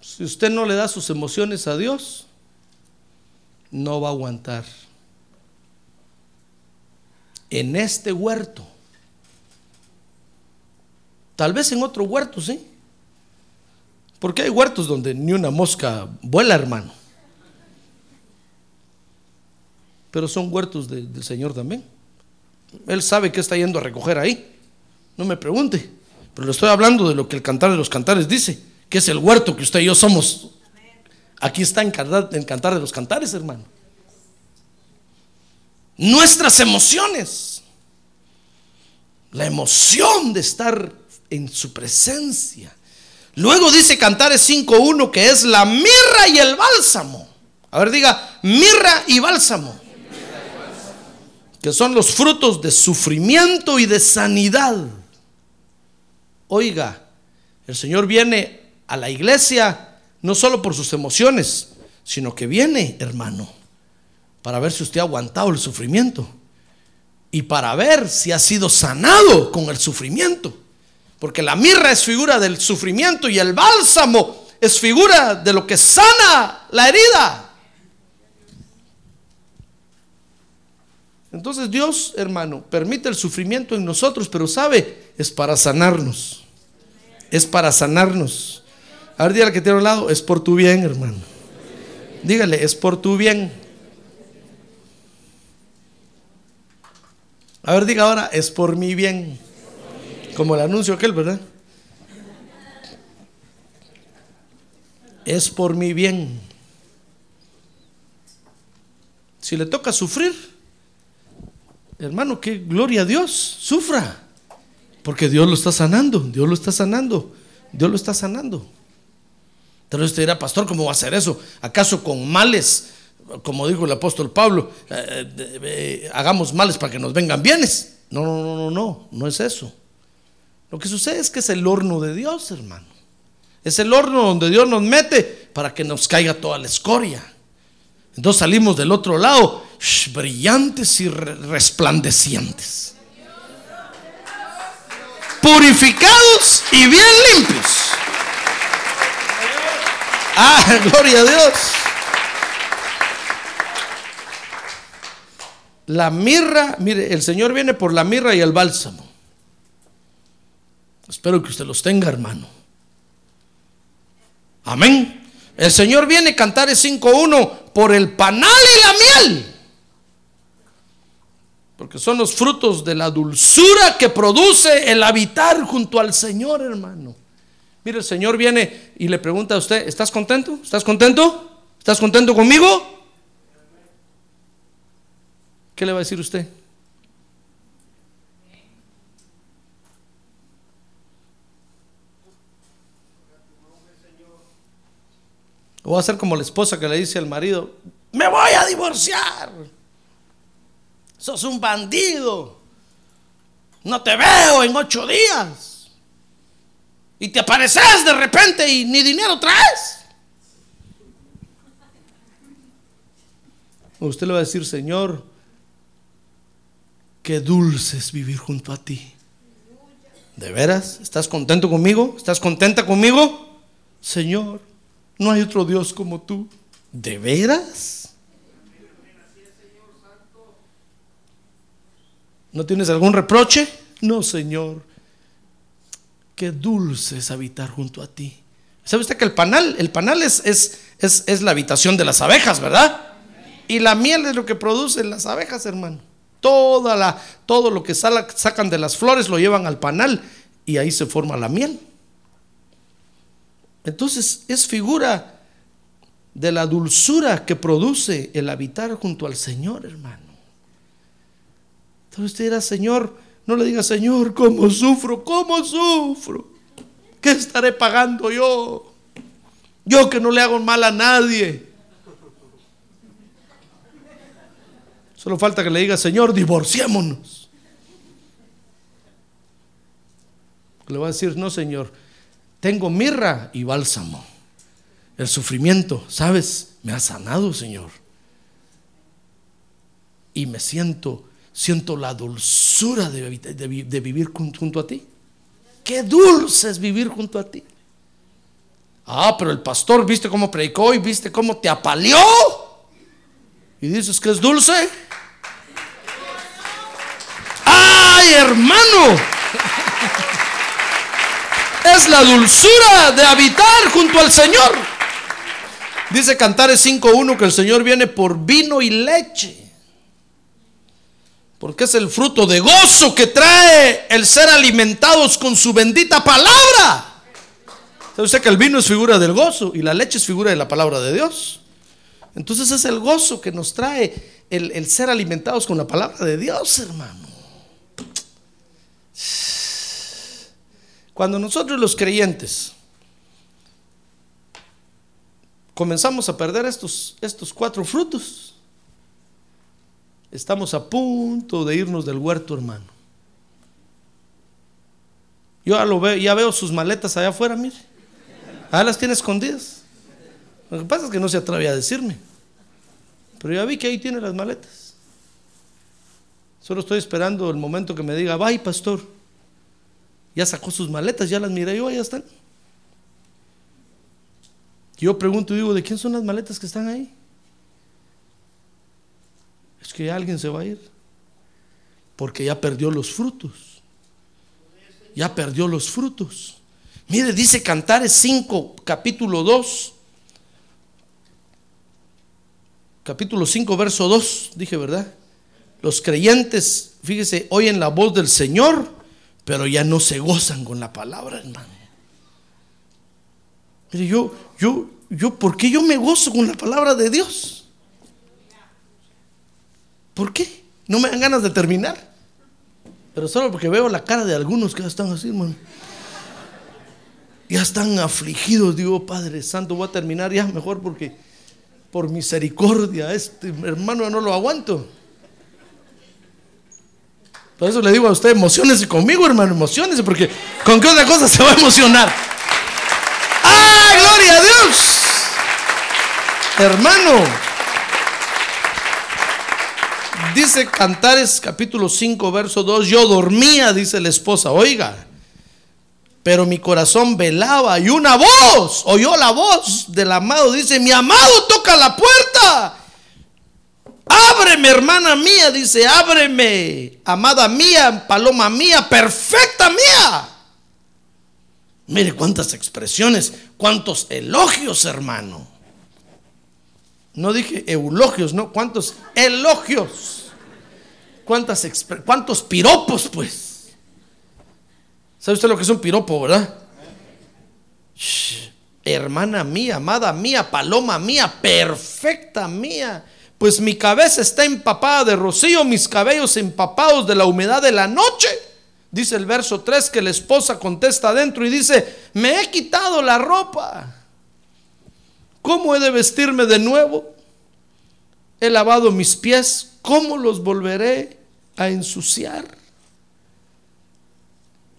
Si usted no le da sus emociones a Dios, no va a aguantar en este huerto. Tal vez en otro huerto, sí. Porque hay huertos donde ni una mosca vuela, hermano. Pero son huertos del Señor también. Él sabe que está yendo a recoger ahí. No me pregunte. Pero le estoy hablando de lo que el cantar de los cantares dice, que es el huerto que usted y yo somos. Aquí está en cantar de los cantares, hermano nuestras emociones. La emoción de estar en su presencia. Luego dice Cantares 5.1 que es la mirra y el bálsamo. A ver, diga, mirra y bálsamo. Que son los frutos de sufrimiento y de sanidad. Oiga, el Señor viene a la iglesia no solo por sus emociones, sino que viene, hermano, para ver si usted ha aguantado el sufrimiento y para ver si ha sido sanado con el sufrimiento. Porque la mirra es figura del sufrimiento y el bálsamo es figura de lo que sana la herida. Entonces Dios, hermano, permite el sufrimiento en nosotros, pero sabe, es para sanarnos. Es para sanarnos. A ver, dígale que tiene un lado, es por tu bien, hermano. Dígale, es por tu bien. A ver, diga ahora, es por mi bien. Como el anuncio aquel, ¿verdad? Es por mi bien. Si le toca sufrir, hermano, que gloria a Dios, sufra. Porque Dios lo está sanando, Dios lo está sanando, Dios lo está sanando. Entonces usted dirá, pastor, ¿cómo va a hacer eso? ¿Acaso con males como dijo el apóstol Pablo, eh, eh, hagamos males para que nos vengan bienes. No, no, no, no, no, no es eso. Lo que sucede es que es el horno de Dios, hermano. Es el horno donde Dios nos mete para que nos caiga toda la escoria. Entonces salimos del otro lado brillantes y resplandecientes. Purificados y bien limpios. Ah, gloria a Dios. La mirra, mire, el Señor viene por la mirra y el bálsamo. Espero que usted los tenga, hermano. Amén. El Señor viene, Cantares 5.1, por el panal y la miel. Porque son los frutos de la dulzura que produce el habitar junto al Señor, hermano. Mire, el Señor viene y le pregunta a usted, ¿estás contento? ¿Estás contento? ¿Estás contento conmigo? ¿Qué le va a decir usted? O va a ser como la esposa que le dice al marido, me voy a divorciar. Sos un bandido. No te veo en ocho días. Y te apareces de repente y ni dinero traes. Usted le va a decir, Señor, qué dulce es vivir junto a ti. ¿De veras? ¿Estás contento conmigo? ¿Estás contenta conmigo? Señor, no hay otro Dios como tú. ¿De veras? ¿No tienes algún reproche? No, Señor. Qué dulce es habitar junto a ti. ¿Sabe usted que el panal, el panal es, es, es, es la habitación de las abejas, ¿verdad? Y la miel es lo que producen las abejas, hermano. Toda la, todo lo que sacan de las flores lo llevan al panal y ahí se forma la miel. Entonces es figura de la dulzura que produce el habitar junto al Señor, hermano. Entonces usted dirá, Señor, no le diga, Señor, ¿cómo sufro? ¿Cómo sufro? ¿Qué estaré pagando yo? Yo que no le hago mal a nadie. Solo falta que le diga, Señor, divorciémonos. Le va a decir, no, Señor, tengo mirra y bálsamo. El sufrimiento, ¿sabes? Me ha sanado, Señor. Y me siento, siento la dulzura de, vi- de vi- de vivir jun- junto a ti. Qué dulce es vivir junto a ti. Ah, pero el pastor, ¿viste cómo predicó y viste cómo te apaleó? Y dices que es dulce. ¡Ay, hermano! Es la dulzura de habitar junto al Señor. Dice Cantares 5.1 que el Señor viene por vino y leche. Porque es el fruto de gozo que trae el ser alimentados con su bendita palabra. ¿Sabe usted que el vino es figura del gozo y la leche es figura de la palabra de Dios? Entonces es el gozo que nos trae el, el ser alimentados con la palabra de Dios, hermano. Cuando nosotros los creyentes comenzamos a perder estos, estos cuatro frutos, estamos a punto de irnos del huerto, hermano. Yo ya, lo veo, ya veo sus maletas allá afuera, mire. Allá las tiene escondidas. Lo que pasa es que no se atreve a decirme. Pero ya vi que ahí tiene las maletas. Solo estoy esperando el momento que me diga, bye, pastor. Ya sacó sus maletas, ya las miré yo, ya están. Yo pregunto y digo, ¿de quién son las maletas que están ahí? Es que alguien se va a ir. Porque ya perdió los frutos. Ya perdió los frutos. Mire, dice Cantares 5, capítulo 2. Capítulo 5, verso 2, dije, ¿verdad? Los creyentes, fíjese, oyen la voz del Señor, pero ya no se gozan con la palabra, hermano. Mire, yo, yo, yo, ¿por qué yo me gozo con la palabra de Dios? ¿Por qué? No me dan ganas de terminar. Pero solo porque veo la cara de algunos que ya están así, hermano. Ya están afligidos, digo, Padre Santo, voy a terminar ya mejor porque por misericordia, este hermano ya no lo aguanto. Por eso le digo a usted, emocionese conmigo, hermano, emocionese, porque con qué otra cosa se va a emocionar. ¡Ah, gloria a Dios! Hermano, dice Cantares capítulo 5, verso 2, yo dormía, dice la esposa, oiga, pero mi corazón velaba y una voz, oyó la voz del amado, dice, mi amado toca la puerta. Ábreme, hermana mía, dice, ábreme, amada mía, paloma mía, perfecta mía. Mire cuántas expresiones, cuántos elogios, hermano. No dije eulogios, no, cuántos elogios. Cuántas cuántos piropos, pues. ¿Sabe usted lo que es un piropo, verdad? Hermana mía, amada mía, paloma mía, perfecta mía. Pues mi cabeza está empapada de rocío, mis cabellos empapados de la humedad de la noche. Dice el verso 3 que la esposa contesta adentro y dice, me he quitado la ropa. ¿Cómo he de vestirme de nuevo? He lavado mis pies, ¿cómo los volveré a ensuciar?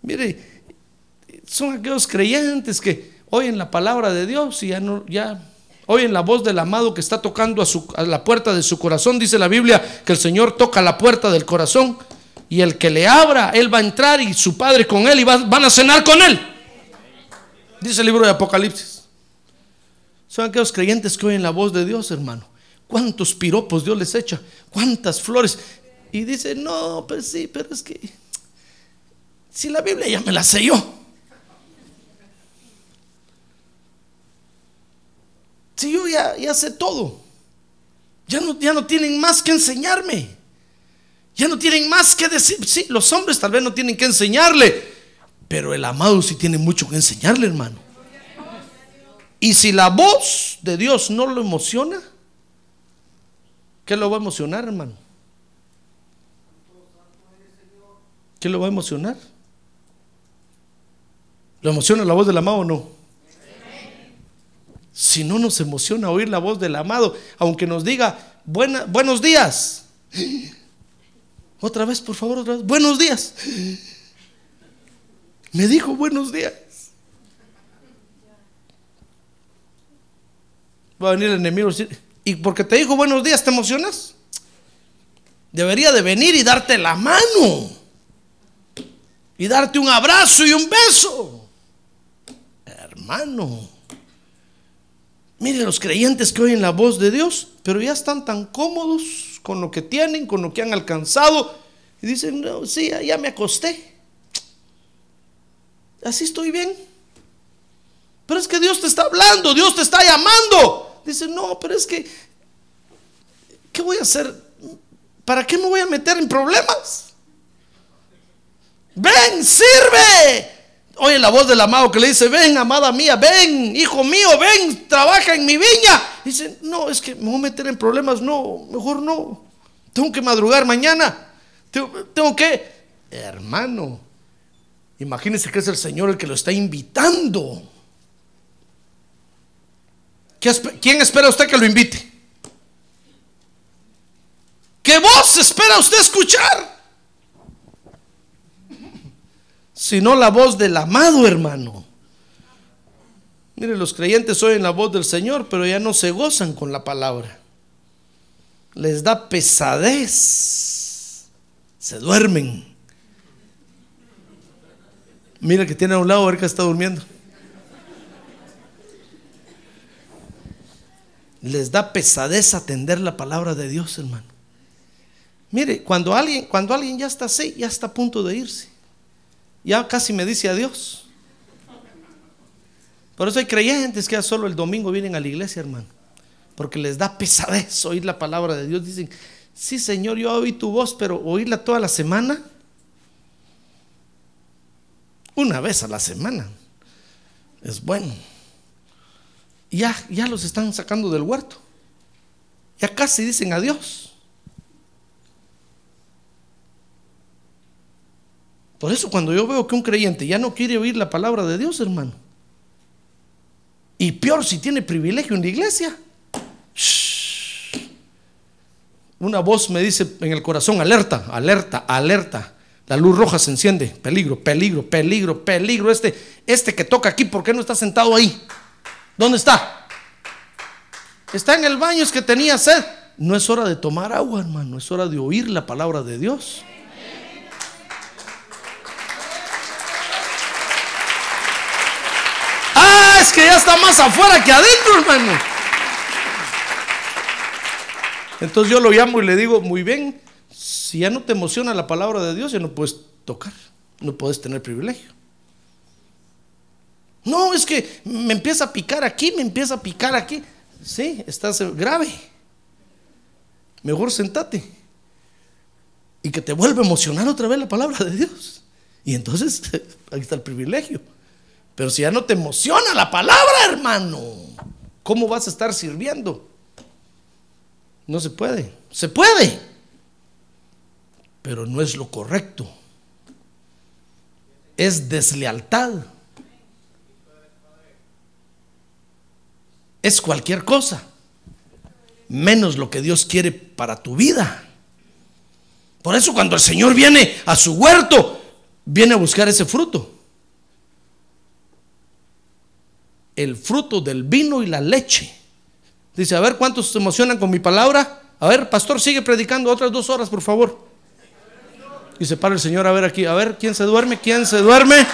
Mire, son aquellos creyentes que oyen la palabra de Dios y ya no, ya oyen la voz del amado que está tocando a, la puerta de su corazón. Dice la Biblia que el Señor toca la puerta del corazón y el que le abra, él va a entrar y su padre con él y van a cenar con él. Dice el libro de Apocalipsis. Son aquellos creyentes que oyen la voz de Dios, hermano. ¿Cuántos piropos Dios les echa? ¿Cuántas flores? Y dice, no, pues sí, pero es que si la Biblia ya me la sé yo. Si yo ya, ya sé todo. Ya no, ya no tienen más que enseñarme. Ya no tienen más que decir. Sí, los hombres tal vez no tienen que enseñarle. Pero el amado sí tiene mucho que enseñarle, hermano. Y si la voz de Dios no lo emociona, ¿qué lo va a emocionar, hermano? ¿Qué lo va a emocionar? ¿Lo emociona la voz del amado o no? Si no nos emociona oír la voz del amado, aunque nos diga buenos días. Otra vez, por favor, otra vez. Buenos días. Me dijo buenos días. Va a venir el enemigo y decir, ¿y porque te dijo buenos días te emocionas? Debería de venir y darte la mano. Y darte un abrazo y un beso. Hermano. Mire los creyentes que oyen la voz de Dios, pero ya están tan cómodos con lo que tienen, con lo que han alcanzado. Y dicen, no, sí, ya me acosté. Así estoy bien. Pero es que Dios te está hablando, Dios te está llamando. Dice, no, pero es que, ¿qué voy a hacer? ¿Para qué me voy a meter en problemas? Ven, sirve. Oye la voz del amado que le dice, ven, amada mía, ven, hijo mío, ven, trabaja en mi viña. Dice, no, es que me voy a meter en problemas, no, mejor no. Tengo que madrugar mañana. Tengo, que, hermano, imagínese que es el Señor el que lo está invitando. ¿Quién espera usted que lo invite? ¿Qué voz espera usted escuchar? Sino la voz del amado hermano. Mire, los creyentes oyen la voz del Señor, pero ya no se gozan con la palabra. Les da pesadez. Se duermen. Mira que tiene a un lado, a ver que está durmiendo. Les da pesadez atender la palabra de Dios, hermano. Mire, cuando alguien, cuando alguien ya está así, ya está a punto de irse ya casi me dice adiós. Por eso hay creyentes que ya solo el domingo vienen a la iglesia, hermano. Porque les da pesadez oír la palabra de Dios. Dicen, sí Señor, yo oí tu voz, pero oírla toda la semana. Una vez a la semana. Es bueno. Ya, ya los están sacando del huerto. Ya casi dicen adiós. Por eso cuando yo veo que un creyente ya no quiere oír la palabra de Dios, hermano, y peor si tiene privilegio en la iglesia, una voz me dice en el corazón, alerta, alerta, alerta. La luz roja se enciende, peligro, peligro, peligro, peligro. Este, este que toca aquí, ¿por qué no está sentado ahí? ¿Dónde está? Está en el baño, es que tenía sed. No es hora de tomar agua, hermano, es hora de oír la palabra de Dios. Que ya está más afuera que adentro, hermano. Entonces yo lo llamo y le digo, muy bien, si ya no te emociona la palabra de Dios, ya no puedes tocar, no puedes tener privilegio. No, es que me empieza a picar aquí, me empieza a picar aquí. Sí, estás grave. Mejor sentate. Y que te vuelva a emocionar otra vez la palabra de Dios. Y entonces, ahí está el privilegio. Pero si ya no te emociona la palabra, hermano, ¿cómo vas a estar sirviendo? No se puede. Se puede. Pero no es lo correcto. Es deslealtad. Es cualquier cosa. Menos lo que Dios quiere para tu vida. Por eso cuando el Señor viene a su huerto, viene a buscar ese fruto. El fruto del vino y la leche. Dice, a ver cuántos se emocionan con mi palabra. A ver, pastor, sigue predicando otras dos horas, por favor. Y se para el Señor a ver aquí. A ver, ¿quién se duerme? ¿Quién se duerme?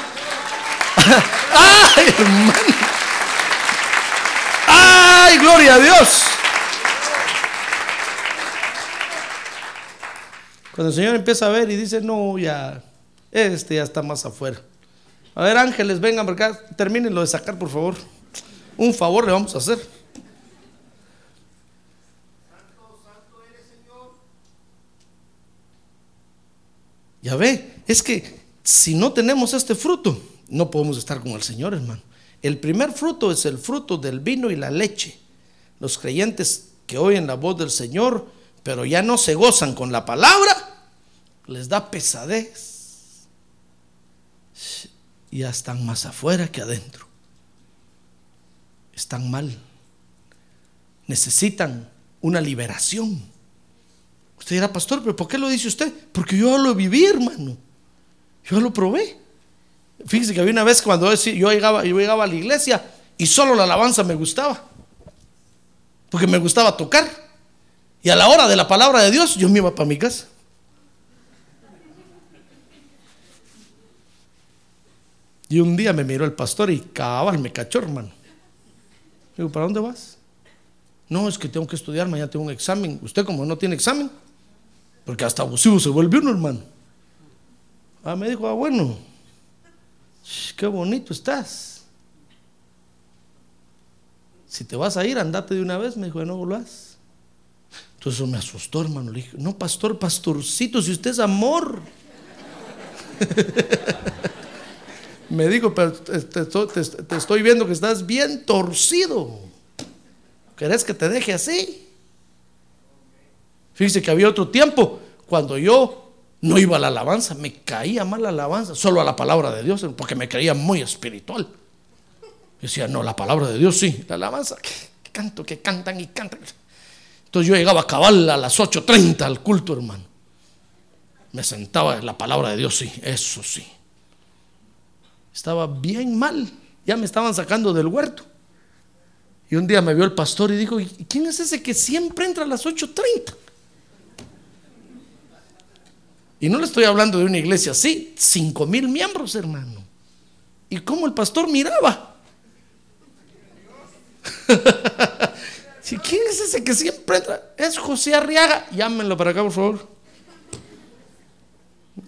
¡Ay, hermano! ¡Ay, gloria a Dios! Cuando el Señor empieza a ver y dice, no, ya, este ya está más afuera. A ver, ángeles, vengan por acá, termínenlo de sacar, por favor. Un favor le vamos a hacer. Ya ve, es que si no tenemos este fruto, no podemos estar con el Señor, hermano. El primer fruto es el fruto del vino y la leche. Los creyentes que oyen la voz del Señor, pero ya no se gozan con la palabra, les da pesadez. Ya están más afuera que adentro. Están mal. Necesitan una liberación. Usted dirá, pastor, pero ¿por qué lo dice usted? Porque yo lo viví, hermano. Yo lo probé. Fíjese que había una vez cuando yo llegaba, yo llegaba a la iglesia y solo la alabanza me gustaba. Porque me gustaba tocar. Y a la hora de la palabra de Dios, yo me iba para mi casa. Y un día me miró el pastor y cabal me cachó, hermano. Digo, ¿para dónde vas? No, es que tengo que estudiar, mañana tengo un examen. Usted como no tiene examen, porque hasta abusivo se vuelve uno, hermano. Ah, me dijo, ah, bueno, qué bonito estás. Si te vas a ir, andate de una vez, me dijo, no volvás. Entonces me asustó, hermano. Le dije, no, pastor, pastorcito, si usted es amor. me dijo, pero te, estoy viendo que estás bien torcido. ¿Querés que te deje así? Fíjese que había otro tiempo cuando yo no iba a la alabanza, me caía mal la alabanza, solo a la palabra de Dios, porque me creía muy espiritual. Decía, no, la palabra de Dios sí, la alabanza, que, canto, que cantan y cantan. Entonces yo llegaba a cabal a las 8.30 al culto, hermano. Me sentaba en la palabra de Dios, sí, eso sí. Estaba bien mal, ya me estaban sacando del huerto. Y un día me vio el pastor y dijo, ¿y quién es ese que siempre entra a las 8.30? Y no le estoy hablando de una iglesia así, cinco mil miembros, hermano. ¿Y cómo el pastor miraba? ¿Quién es ese que siempre entra? Es José Arriaga. Llámenlo para acá, por favor.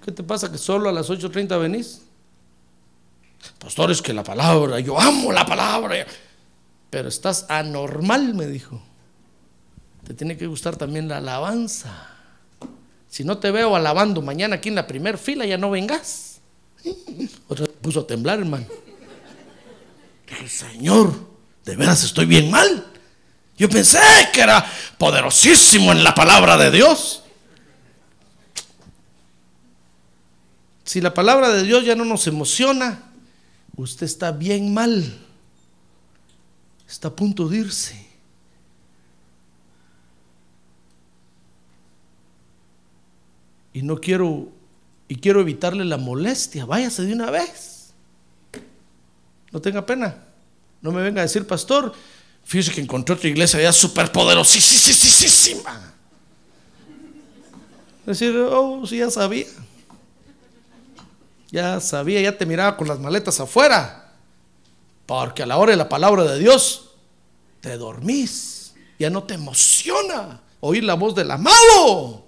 ¿Qué te pasa que solo a las 8.30 venís? Pastor, es que la palabra, yo amo la palabra. Pero estás anormal, me dijo. Te tiene que gustar también la alabanza. Si no te veo alabando mañana aquí en la primera fila, ya no vengas. Otra vez puso a temblar, hermano. Dije, Señor, de veras estoy bien mal. Yo pensé que era poderosísimo en la palabra de Dios. Si la palabra de Dios ya no nos emociona, usted está bien mal. Está a punto de irse. Y no quiero, y quiero evitarle la molestia. Váyase de una vez. No tenga pena. No me venga a decir, pastor, fíjese que encontré otra iglesia ya súper poderosísima. Decir, oh, sí, ya sabía. Ya sabía, ya te miraba con las maletas afuera. Porque a la hora de la palabra de Dios, te dormís. Ya no te emociona oír la voz del amado.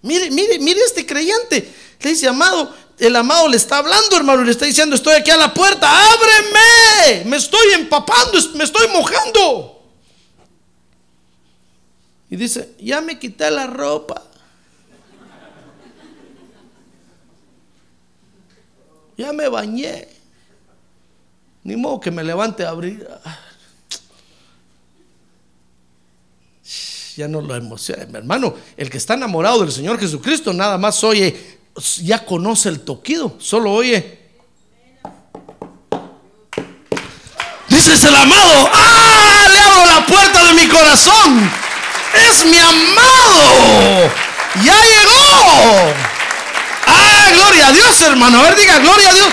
Mire, mire, mire este creyente. Le dice, amado, el amado le está hablando, hermano, le está diciendo, estoy aquí a la puerta, ábreme. Me estoy empapando, me estoy mojando. Y dice, ya me quité la ropa. Ya me bañé. Ni modo que me levante a abrir. ya no lo emociona. Hermano, el que está enamorado del Señor Jesucristo nada más oye, ya conoce el toquido, solo oye. Dices el amado, ¡ah! Le abro la puerta de mi corazón. Es mi amado. Ya llegó. Gloria a Dios, hermano. A ver, diga, gloria a Dios.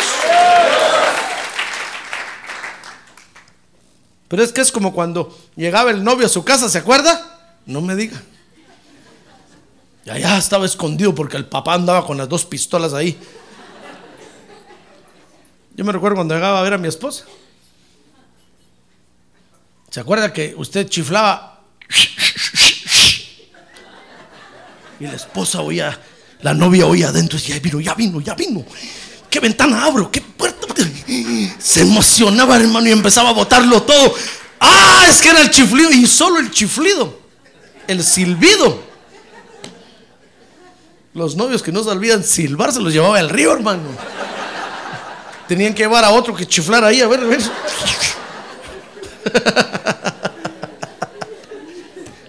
Pero es que es como cuando llegaba el novio a su casa, ¿se acuerda? No me diga. Y allá estaba escondido porque el papá andaba con las dos pistolas ahí. Yo me recuerdo cuando llegaba a ver a mi esposa. ¿Se acuerda que usted chiflaba? Y la esposa oía, la novia oía adentro y decía, ya vino, ya vino, ya vino. ¿Qué ventana abro? ¿Qué puerta? Se emocionaba, hermano, y empezaba a botarlo todo. Ah, es que era el chiflido y solo el chiflido, el silbido. Los novios que no se olvidan silbar se los llevaba al río, hermano. Tenían que llevar a otro que chiflar ahí, a ver, a ver.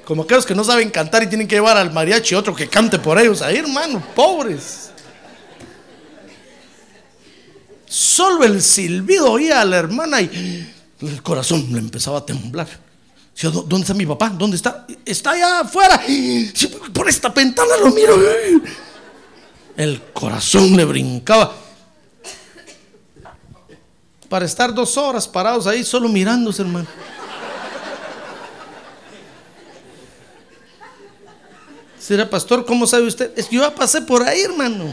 Como aquellos que no saben cantar y tienen que llevar al mariachi otro que cante por ellos ahí, hermano, pobres. Solo el silbido oía a la hermana y el corazón le empezaba a temblar. ¿Dónde está mi papá? ¿Dónde está? Está allá afuera. Por esta ventana lo miro. El corazón le brincaba. Para estar dos horas parados ahí solo mirándose, hermano. Será pastor, ¿cómo sabe usted? Es que yo ya pasé por ahí, hermano.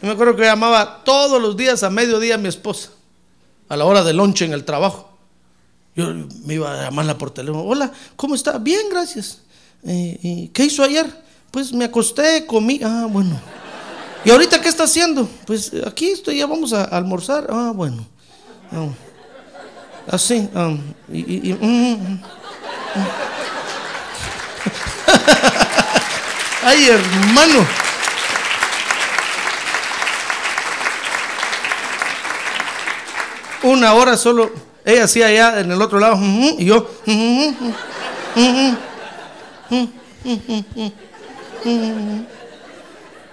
Yo me acuerdo que llamaba todos los días a mediodía a mi esposa, a la hora de lonche en el trabajo. Yo me iba a llamarla por teléfono. Hola, ¿cómo está? Bien, gracias. Eh, ¿Qué hizo ayer? Pues me acosté, comí. Ah, bueno. ¿Y ahorita qué está haciendo? Pues aquí estoy, ya vamos a almorzar. Ah, bueno. así. Ah, y, mm, mm, mm. Ay, hermano. Una hora solo, ella hacía allá en el otro lado, y yo.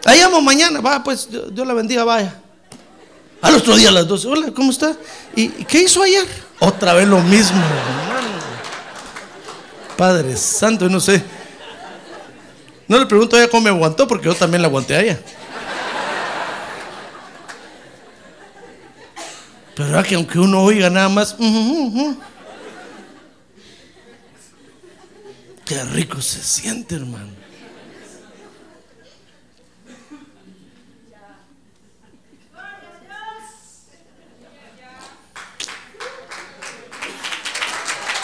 Ahí vamos mañana, va, pues Dios la bendiga, vaya. Al otro día a las 12, hola, ¿cómo está? ¿Y qué hizo ayer? Otra vez lo mismo, Padre Santo, no sé. No le pregunto a ella cómo me aguantó, porque yo también la aguanté a ella. Pero que aunque uno oiga nada más, qué rico se siente, hermano.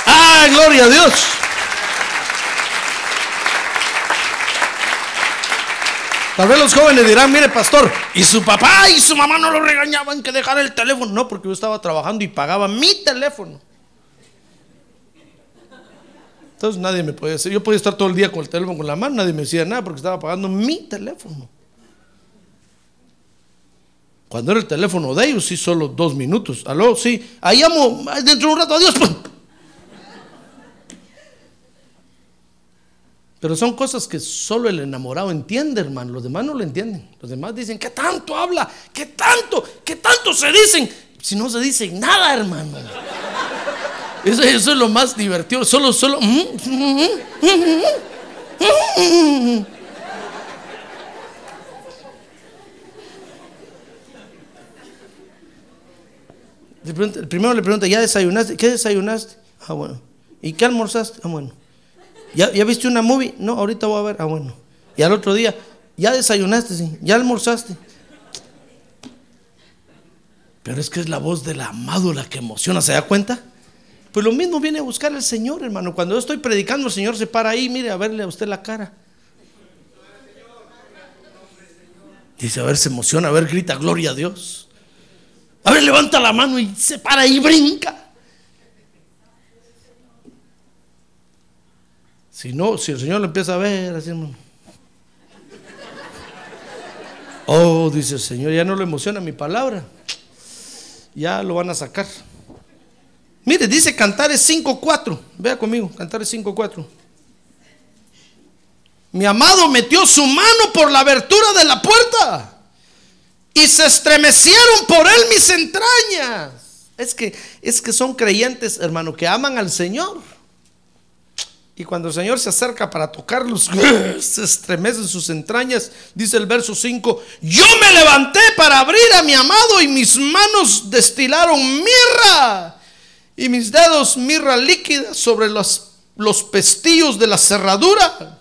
¡Ah, gloria a Dios! Tal vez los jóvenes dirán, mire pastor, y su papá y su mamá no lo regañaban que dejara el teléfono. No, porque yo estaba trabajando y pagaba mi teléfono. Entonces nadie me podía decir, yo podía estar todo el día con el teléfono con la mano, nadie me decía nada porque estaba pagando mi teléfono. Cuando era el teléfono de ellos, sí, solo dos minutos. Aló, sí, ahí amo, dentro de un rato, adiós. Pues. Pero son cosas que solo el enamorado entiende, hermano. Los demás no lo entienden. Los demás dicen, ¿qué tanto habla? ¿Qué tanto? ¿Qué tanto se dicen? Si no se dice nada, hermano. Eso, es lo más divertido. Solo, solo. El primero le pregunta, ¿ya desayunaste? ¿Qué desayunaste? Ah, bueno. ¿Y qué almorzaste? Ah, bueno. ¿Ya, viste una movie? No, ahorita voy a ver. Ah, bueno. Y al otro día, ¿ya desayunaste? Sí. ¿Ya almorzaste? Pero es que es la voz del amado la que emociona, ¿se da cuenta? Pues lo mismo viene a buscar el Señor, hermano. Cuando yo estoy predicando, el Señor se para ahí, mire, a verle a usted la cara. Dice, a ver, se emociona, a ver, grita, gloria a Dios. A ver, levanta la mano y se para y brinca. Si no, si el Señor lo empieza a ver, así, hermano. Oh, dice el Señor, ya no le emociona mi palabra. Ya lo van a sacar. Mire, dice Cantares 5.4. Vea conmigo, Cantares 5.4. mi amado metió su mano por la abertura de la puerta y se estremecieron por él mis entrañas. Es que es que son creyentes, hermano, que aman al Señor. Y cuando el Señor se acerca para tocarlos, se estremecen sus entrañas. Dice el verso 5, yo me levanté para abrir a mi amado y mis manos destilaron mirra y mis dedos mirra líquida sobre los, los pestillos de la cerradura.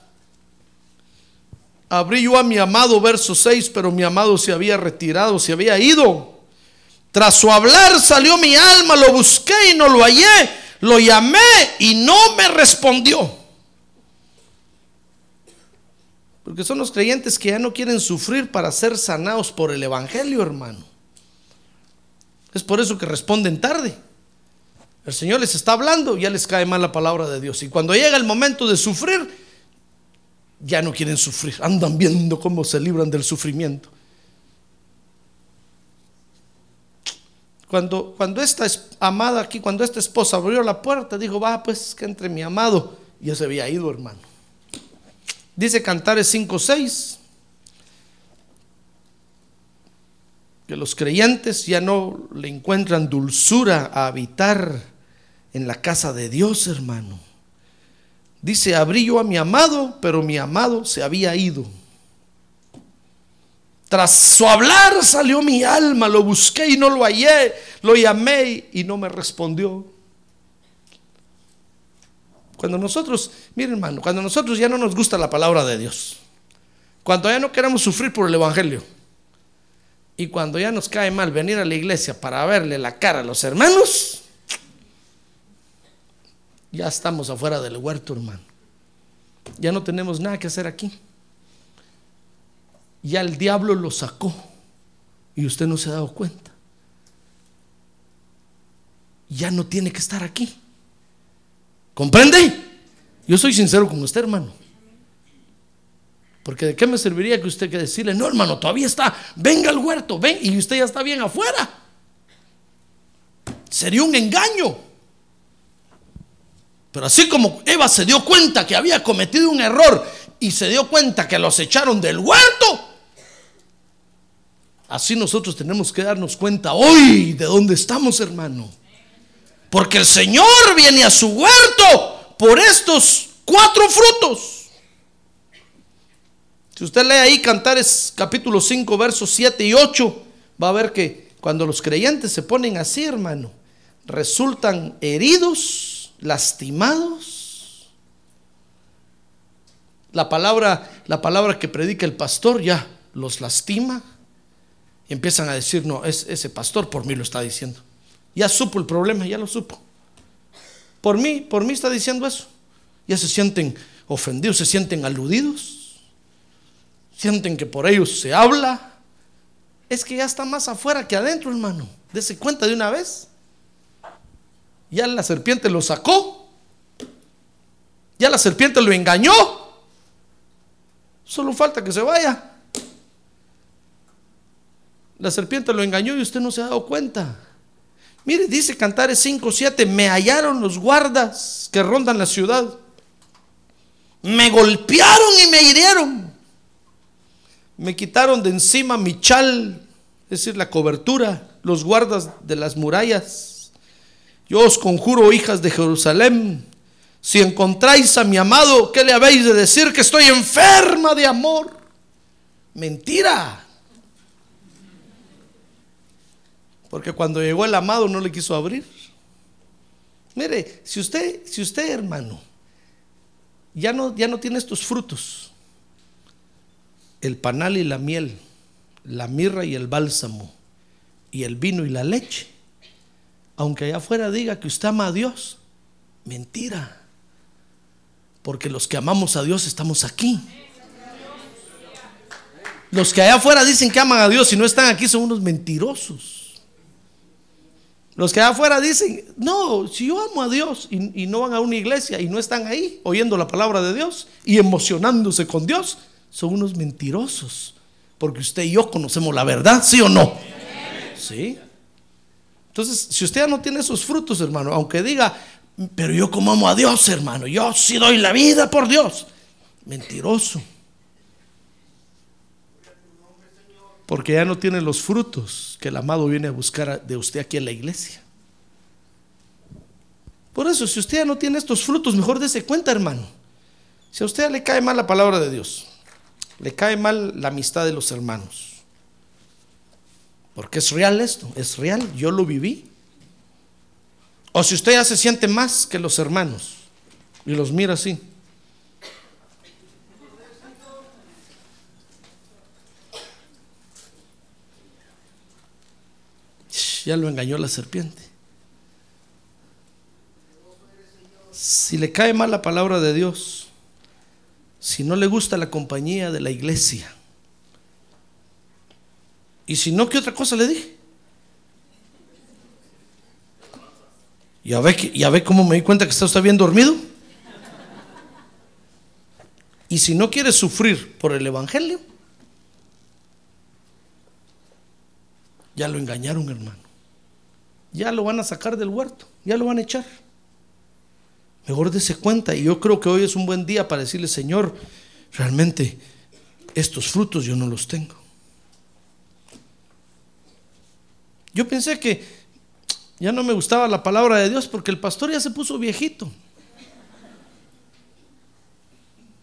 Abrí yo a mi amado, verso 6, pero mi amado se había retirado, se había ido. Tras su hablar salió mi alma, lo busqué y no lo hallé. Lo llamé y no me respondió. Porque son los creyentes que ya no quieren sufrir para ser sanados por el Evangelio, hermano. Es por eso que responden tarde. El Señor les está hablando, ya les cae mal la palabra de Dios. Y cuando llega el momento de sufrir, ya no quieren sufrir. Andan viendo cómo se libran del sufrimiento. Cuando, cuando esta amada aquí, cuando esta esposa abrió la puerta, dijo, va pues que entre mi amado. Ya se había ido, hermano. Dice Cantares 5.6 que los creyentes ya no le encuentran dulzura a habitar en la casa de Dios, hermano. Dice, abrí yo a mi amado, pero mi amado se había ido. Tras su hablar salió mi alma, lo busqué y no lo hallé, lo llamé y no me respondió. Cuando nosotros, miren hermano, cuando nosotros ya no nos gusta la palabra de Dios, cuando ya no queremos sufrir por el Evangelio, y cuando ya nos cae mal venir a la iglesia para verle la cara a los hermanos, ya estamos afuera del huerto, hermano. Ya no tenemos nada que hacer aquí ya el diablo lo sacó y usted no se ha dado cuenta. Ya no tiene que estar aquí. ¿Comprende? Yo soy sincero con usted, hermano. Porque de qué me serviría que usted que decirle, no, hermano, todavía está, venga al huerto, ven, y usted ya está bien afuera. Sería un engaño. Pero así como Eva se dio cuenta que había cometido un error y se dio cuenta que los echaron del huerto, Así nosotros tenemos que darnos cuenta hoy de dónde estamos, hermano. Porque el Señor viene a su huerto por estos cuatro frutos. Si usted lee ahí Cantares capítulo 5, versos 7 y 8, va a ver que cuando los creyentes se ponen así, hermano, resultan heridos, lastimados. La palabra, la palabra que predica el pastor ya los lastima empiezan a decir, no, es, ese pastor por mí lo está diciendo. Ya supo el problema, ya lo supo. Por mí, por mí está diciendo eso. Ya se sienten ofendidos, se sienten aludidos. Sienten que por ellos se habla. Es que ya está más afuera que adentro, hermano. Dese cuenta de una vez. Ya la serpiente lo sacó. Ya la serpiente lo engañó. Solo falta que se vaya. La serpiente lo engañó y usted no se ha dado cuenta. Mire, dice Cantares 5, 7, me hallaron los guardas que rondan la ciudad. Me golpearon y me hirieron. Me quitaron de encima mi chal, es decir, la cobertura, los guardas de las murallas. Yo os conjuro, hijas de Jerusalén, si encontráis a mi amado, ¿qué le habéis de decir? Que estoy enferma de amor. Mentira. Porque cuando llegó el amado no le quiso abrir. Mire, si usted, si usted, hermano, ya no, ya no tiene estos frutos, el panal y la miel, la mirra y el bálsamo, y el vino y la leche, aunque allá afuera diga que usted ama a Dios, mentira. Porque los que amamos a Dios estamos aquí. Los que allá afuera dicen que aman a Dios y no están aquí son unos mentirosos. Los que afuera dicen, no, si yo amo a Dios y, no van a una iglesia y no están ahí oyendo la palabra de Dios y emocionándose con Dios, son unos mentirosos. Porque usted y yo conocemos la verdad, ¿sí o no? Sí. Entonces, si usted ya no tiene esos frutos, hermano, aunque diga, pero yo como amo a Dios, hermano, yo sí doy la vida por Dios. mentiroso. Porque ya no tiene los frutos que el amado viene a buscar de usted aquí en la iglesia. Por eso, si usted ya no tiene estos frutos, mejor dése cuenta, hermano. Si a usted le cae mal la palabra de Dios, le cae mal la amistad de los hermanos, porque es real esto, es real, yo lo viví. O si usted ya se siente más que los hermanos y los mira así. Ya lo engañó la serpiente. Si le cae mal la palabra de Dios, si no le gusta la compañía de la iglesia, y si no, ¿qué otra cosa le dije? ¿Ya ve, ya ve cómo me di cuenta que está usted bien dormido? Y si no quiere sufrir por el Evangelio, ya lo engañaron, hermano. Ya lo van a sacar del huerto, ya lo van a echar. Mejor dése cuenta. Y yo creo que hoy es un buen día para decirle, Señor, realmente estos frutos yo no los tengo. Yo pensé que ya no me gustaba la palabra de Dios porque el pastor ya se puso viejito.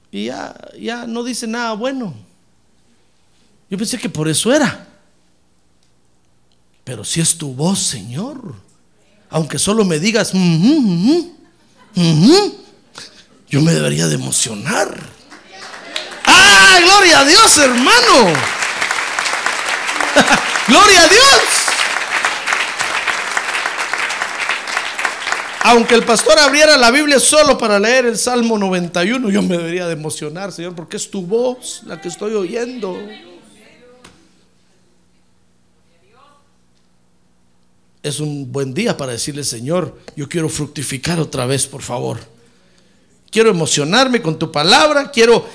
Y ya, ya no dice nada bueno. Yo pensé que por eso era. Pero si es tu voz, Señor, aunque solo me digas, yo me debería de emocionar. ¡Ah, gloria a Dios, hermano! ¡Gloria a Dios! Aunque el pastor abriera la Biblia solo para leer el Salmo 91, yo me debería de emocionar, Señor, porque es tu voz la que estoy oyendo. Es un buen día para decirle, Señor, yo quiero fructificar otra vez, por favor. Quiero emocionarme con tu palabra, quiero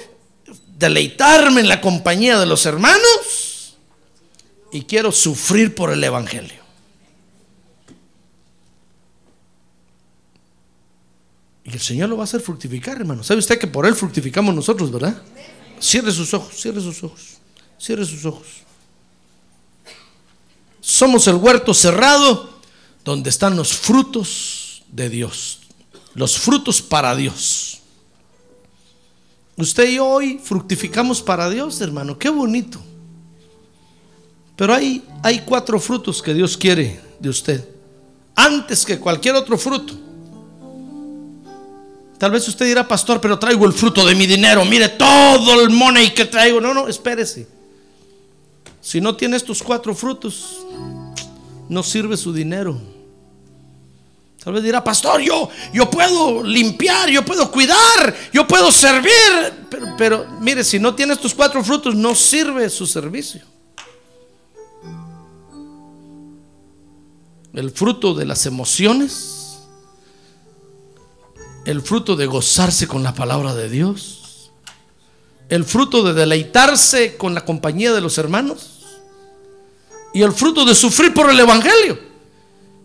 deleitarme en la compañía de los hermanos y quiero sufrir por el Evangelio. Y el Señor lo va a hacer fructificar, hermano. ¿Sabe usted que por Él fructificamos nosotros, verdad? Cierre sus ojos, cierre sus ojos, cierre sus ojos. Somos el huerto cerrado donde están los frutos de Dios, los frutos para Dios. Usted y yo hoy fructificamos para Dios, hermano, qué bonito. Pero hay, hay cuatro frutos que Dios quiere de usted, antes que cualquier otro fruto. Tal vez usted dirá, pastor, pero traigo el fruto de mi dinero, mire todo el money que traigo. No, no, espérese. Si no tiene estos cuatro frutos, no sirve su dinero. Tal vez dirá, pastor, yo, yo puedo limpiar, yo puedo cuidar, yo puedo servir. Pero, pero mire, si no tiene estos cuatro frutos, no sirve su servicio. El fruto de las emociones, el fruto de gozarse con la palabra de Dios, el fruto de deleitarse con la compañía de los hermanos y el fruto de sufrir por el Evangelio.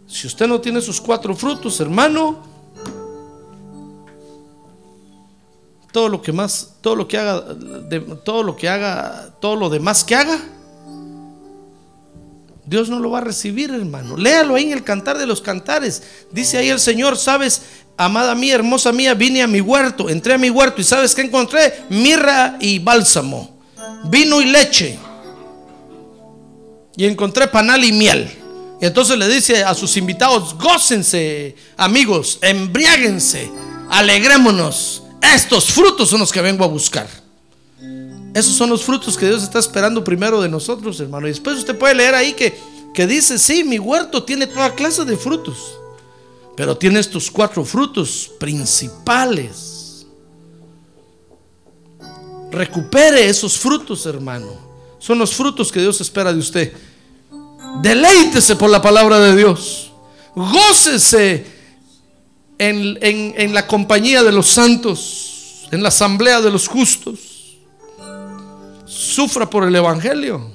Si usted no tiene esos cuatro frutos, hermano, todo lo que más, todo lo que haga, todo lo que haga, todo lo demás que haga, Dios no lo va a recibir, hermano. Léalo ahí en el cantar de los cantares. Dice ahí el Señor, sabes, amada mía, hermosa mía, vine a mi huerto, entré a mi huerto y sabes que encontré mirra y bálsamo, vino y leche y encontré panal y miel. Y entonces le dice a sus invitados, gócense, amigos, embriáguense, alegrémonos. Estos frutos son los que vengo a buscar. Esos son los frutos que Dios está esperando primero de nosotros, hermano. Y después usted puede leer ahí que, que dice, sí, mi huerto tiene toda clase de frutos, pero tiene estos cuatro frutos principales. Recupere esos frutos, hermano. Son los frutos que Dios espera de usted. Deleítese por la palabra de Dios. Gócese en, en, la compañía de los santos, en la asamblea de los justos. Sufra por el Evangelio.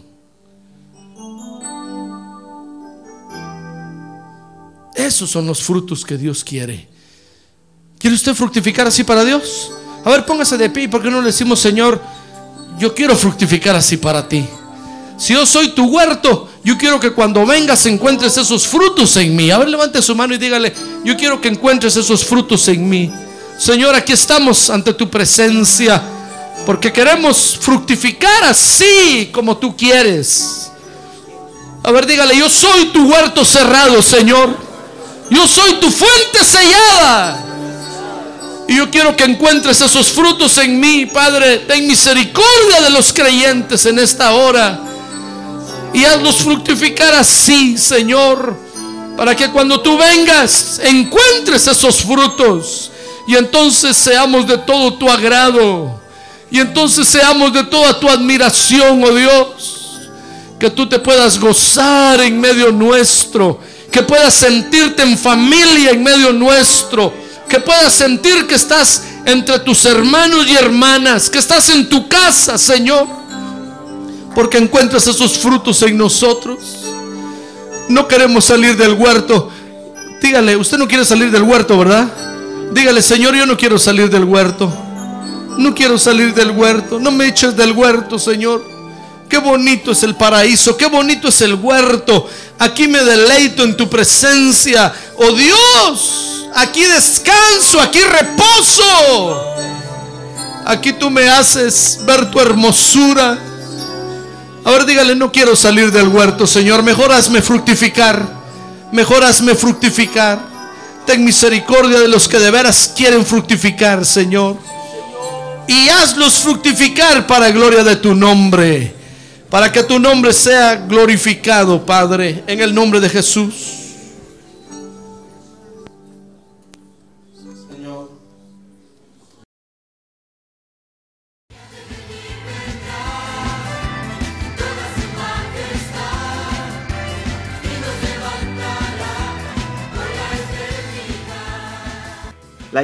Esos son los frutos que Dios quiere. ¿Quiere usted fructificar así para Dios? A ver, póngase de pie, ¿por qué no le decimos, Señor, yo quiero fructificar así para ti? Si yo soy tu huerto, yo quiero que cuando vengas encuentres esos frutos en mí. A ver, levante su mano y dígale, yo quiero que encuentres esos frutos en mí. Señor, aquí estamos ante tu presencia, porque queremos fructificar así como tú quieres. A ver, dígale, yo soy tu huerto cerrado, Señor. Yo soy tu fuente sellada. Y yo quiero que encuentres esos frutos en mí, Padre. Ten misericordia de los creyentes en esta hora. Y hazlos fructificar así, Señor. Para que cuando tú vengas, encuentres esos frutos. Y entonces seamos de todo tu agrado. Y entonces seamos de toda tu admiración, oh Dios. Que tú te puedas gozar en medio nuestro. Que puedas sentirte en familia en medio nuestro. Que puedas sentir que estás entre tus hermanos y hermanas. Que estás en tu casa, Señor. Porque encuentras esos frutos en nosotros. No queremos salir del huerto. Dígale, usted no quiere salir del huerto, ¿verdad? Dígale, Señor, yo no quiero salir del huerto. No quiero salir del huerto. No me eches del huerto, Señor. Qué bonito es el paraíso, qué bonito es el huerto. Aquí me deleito en tu presencia. Oh Dios, aquí descanso, aquí reposo. Aquí tú me haces ver tu hermosura. A ver, dígale, no quiero salir del huerto, Señor. Mejor hazme fructificar. Mejor hazme fructificar. Ten misericordia de los que de veras quieren fructificar, Señor. Y hazlos fructificar para gloria de tu nombre. Para que tu nombre sea glorificado, Padre, en el nombre de Jesús.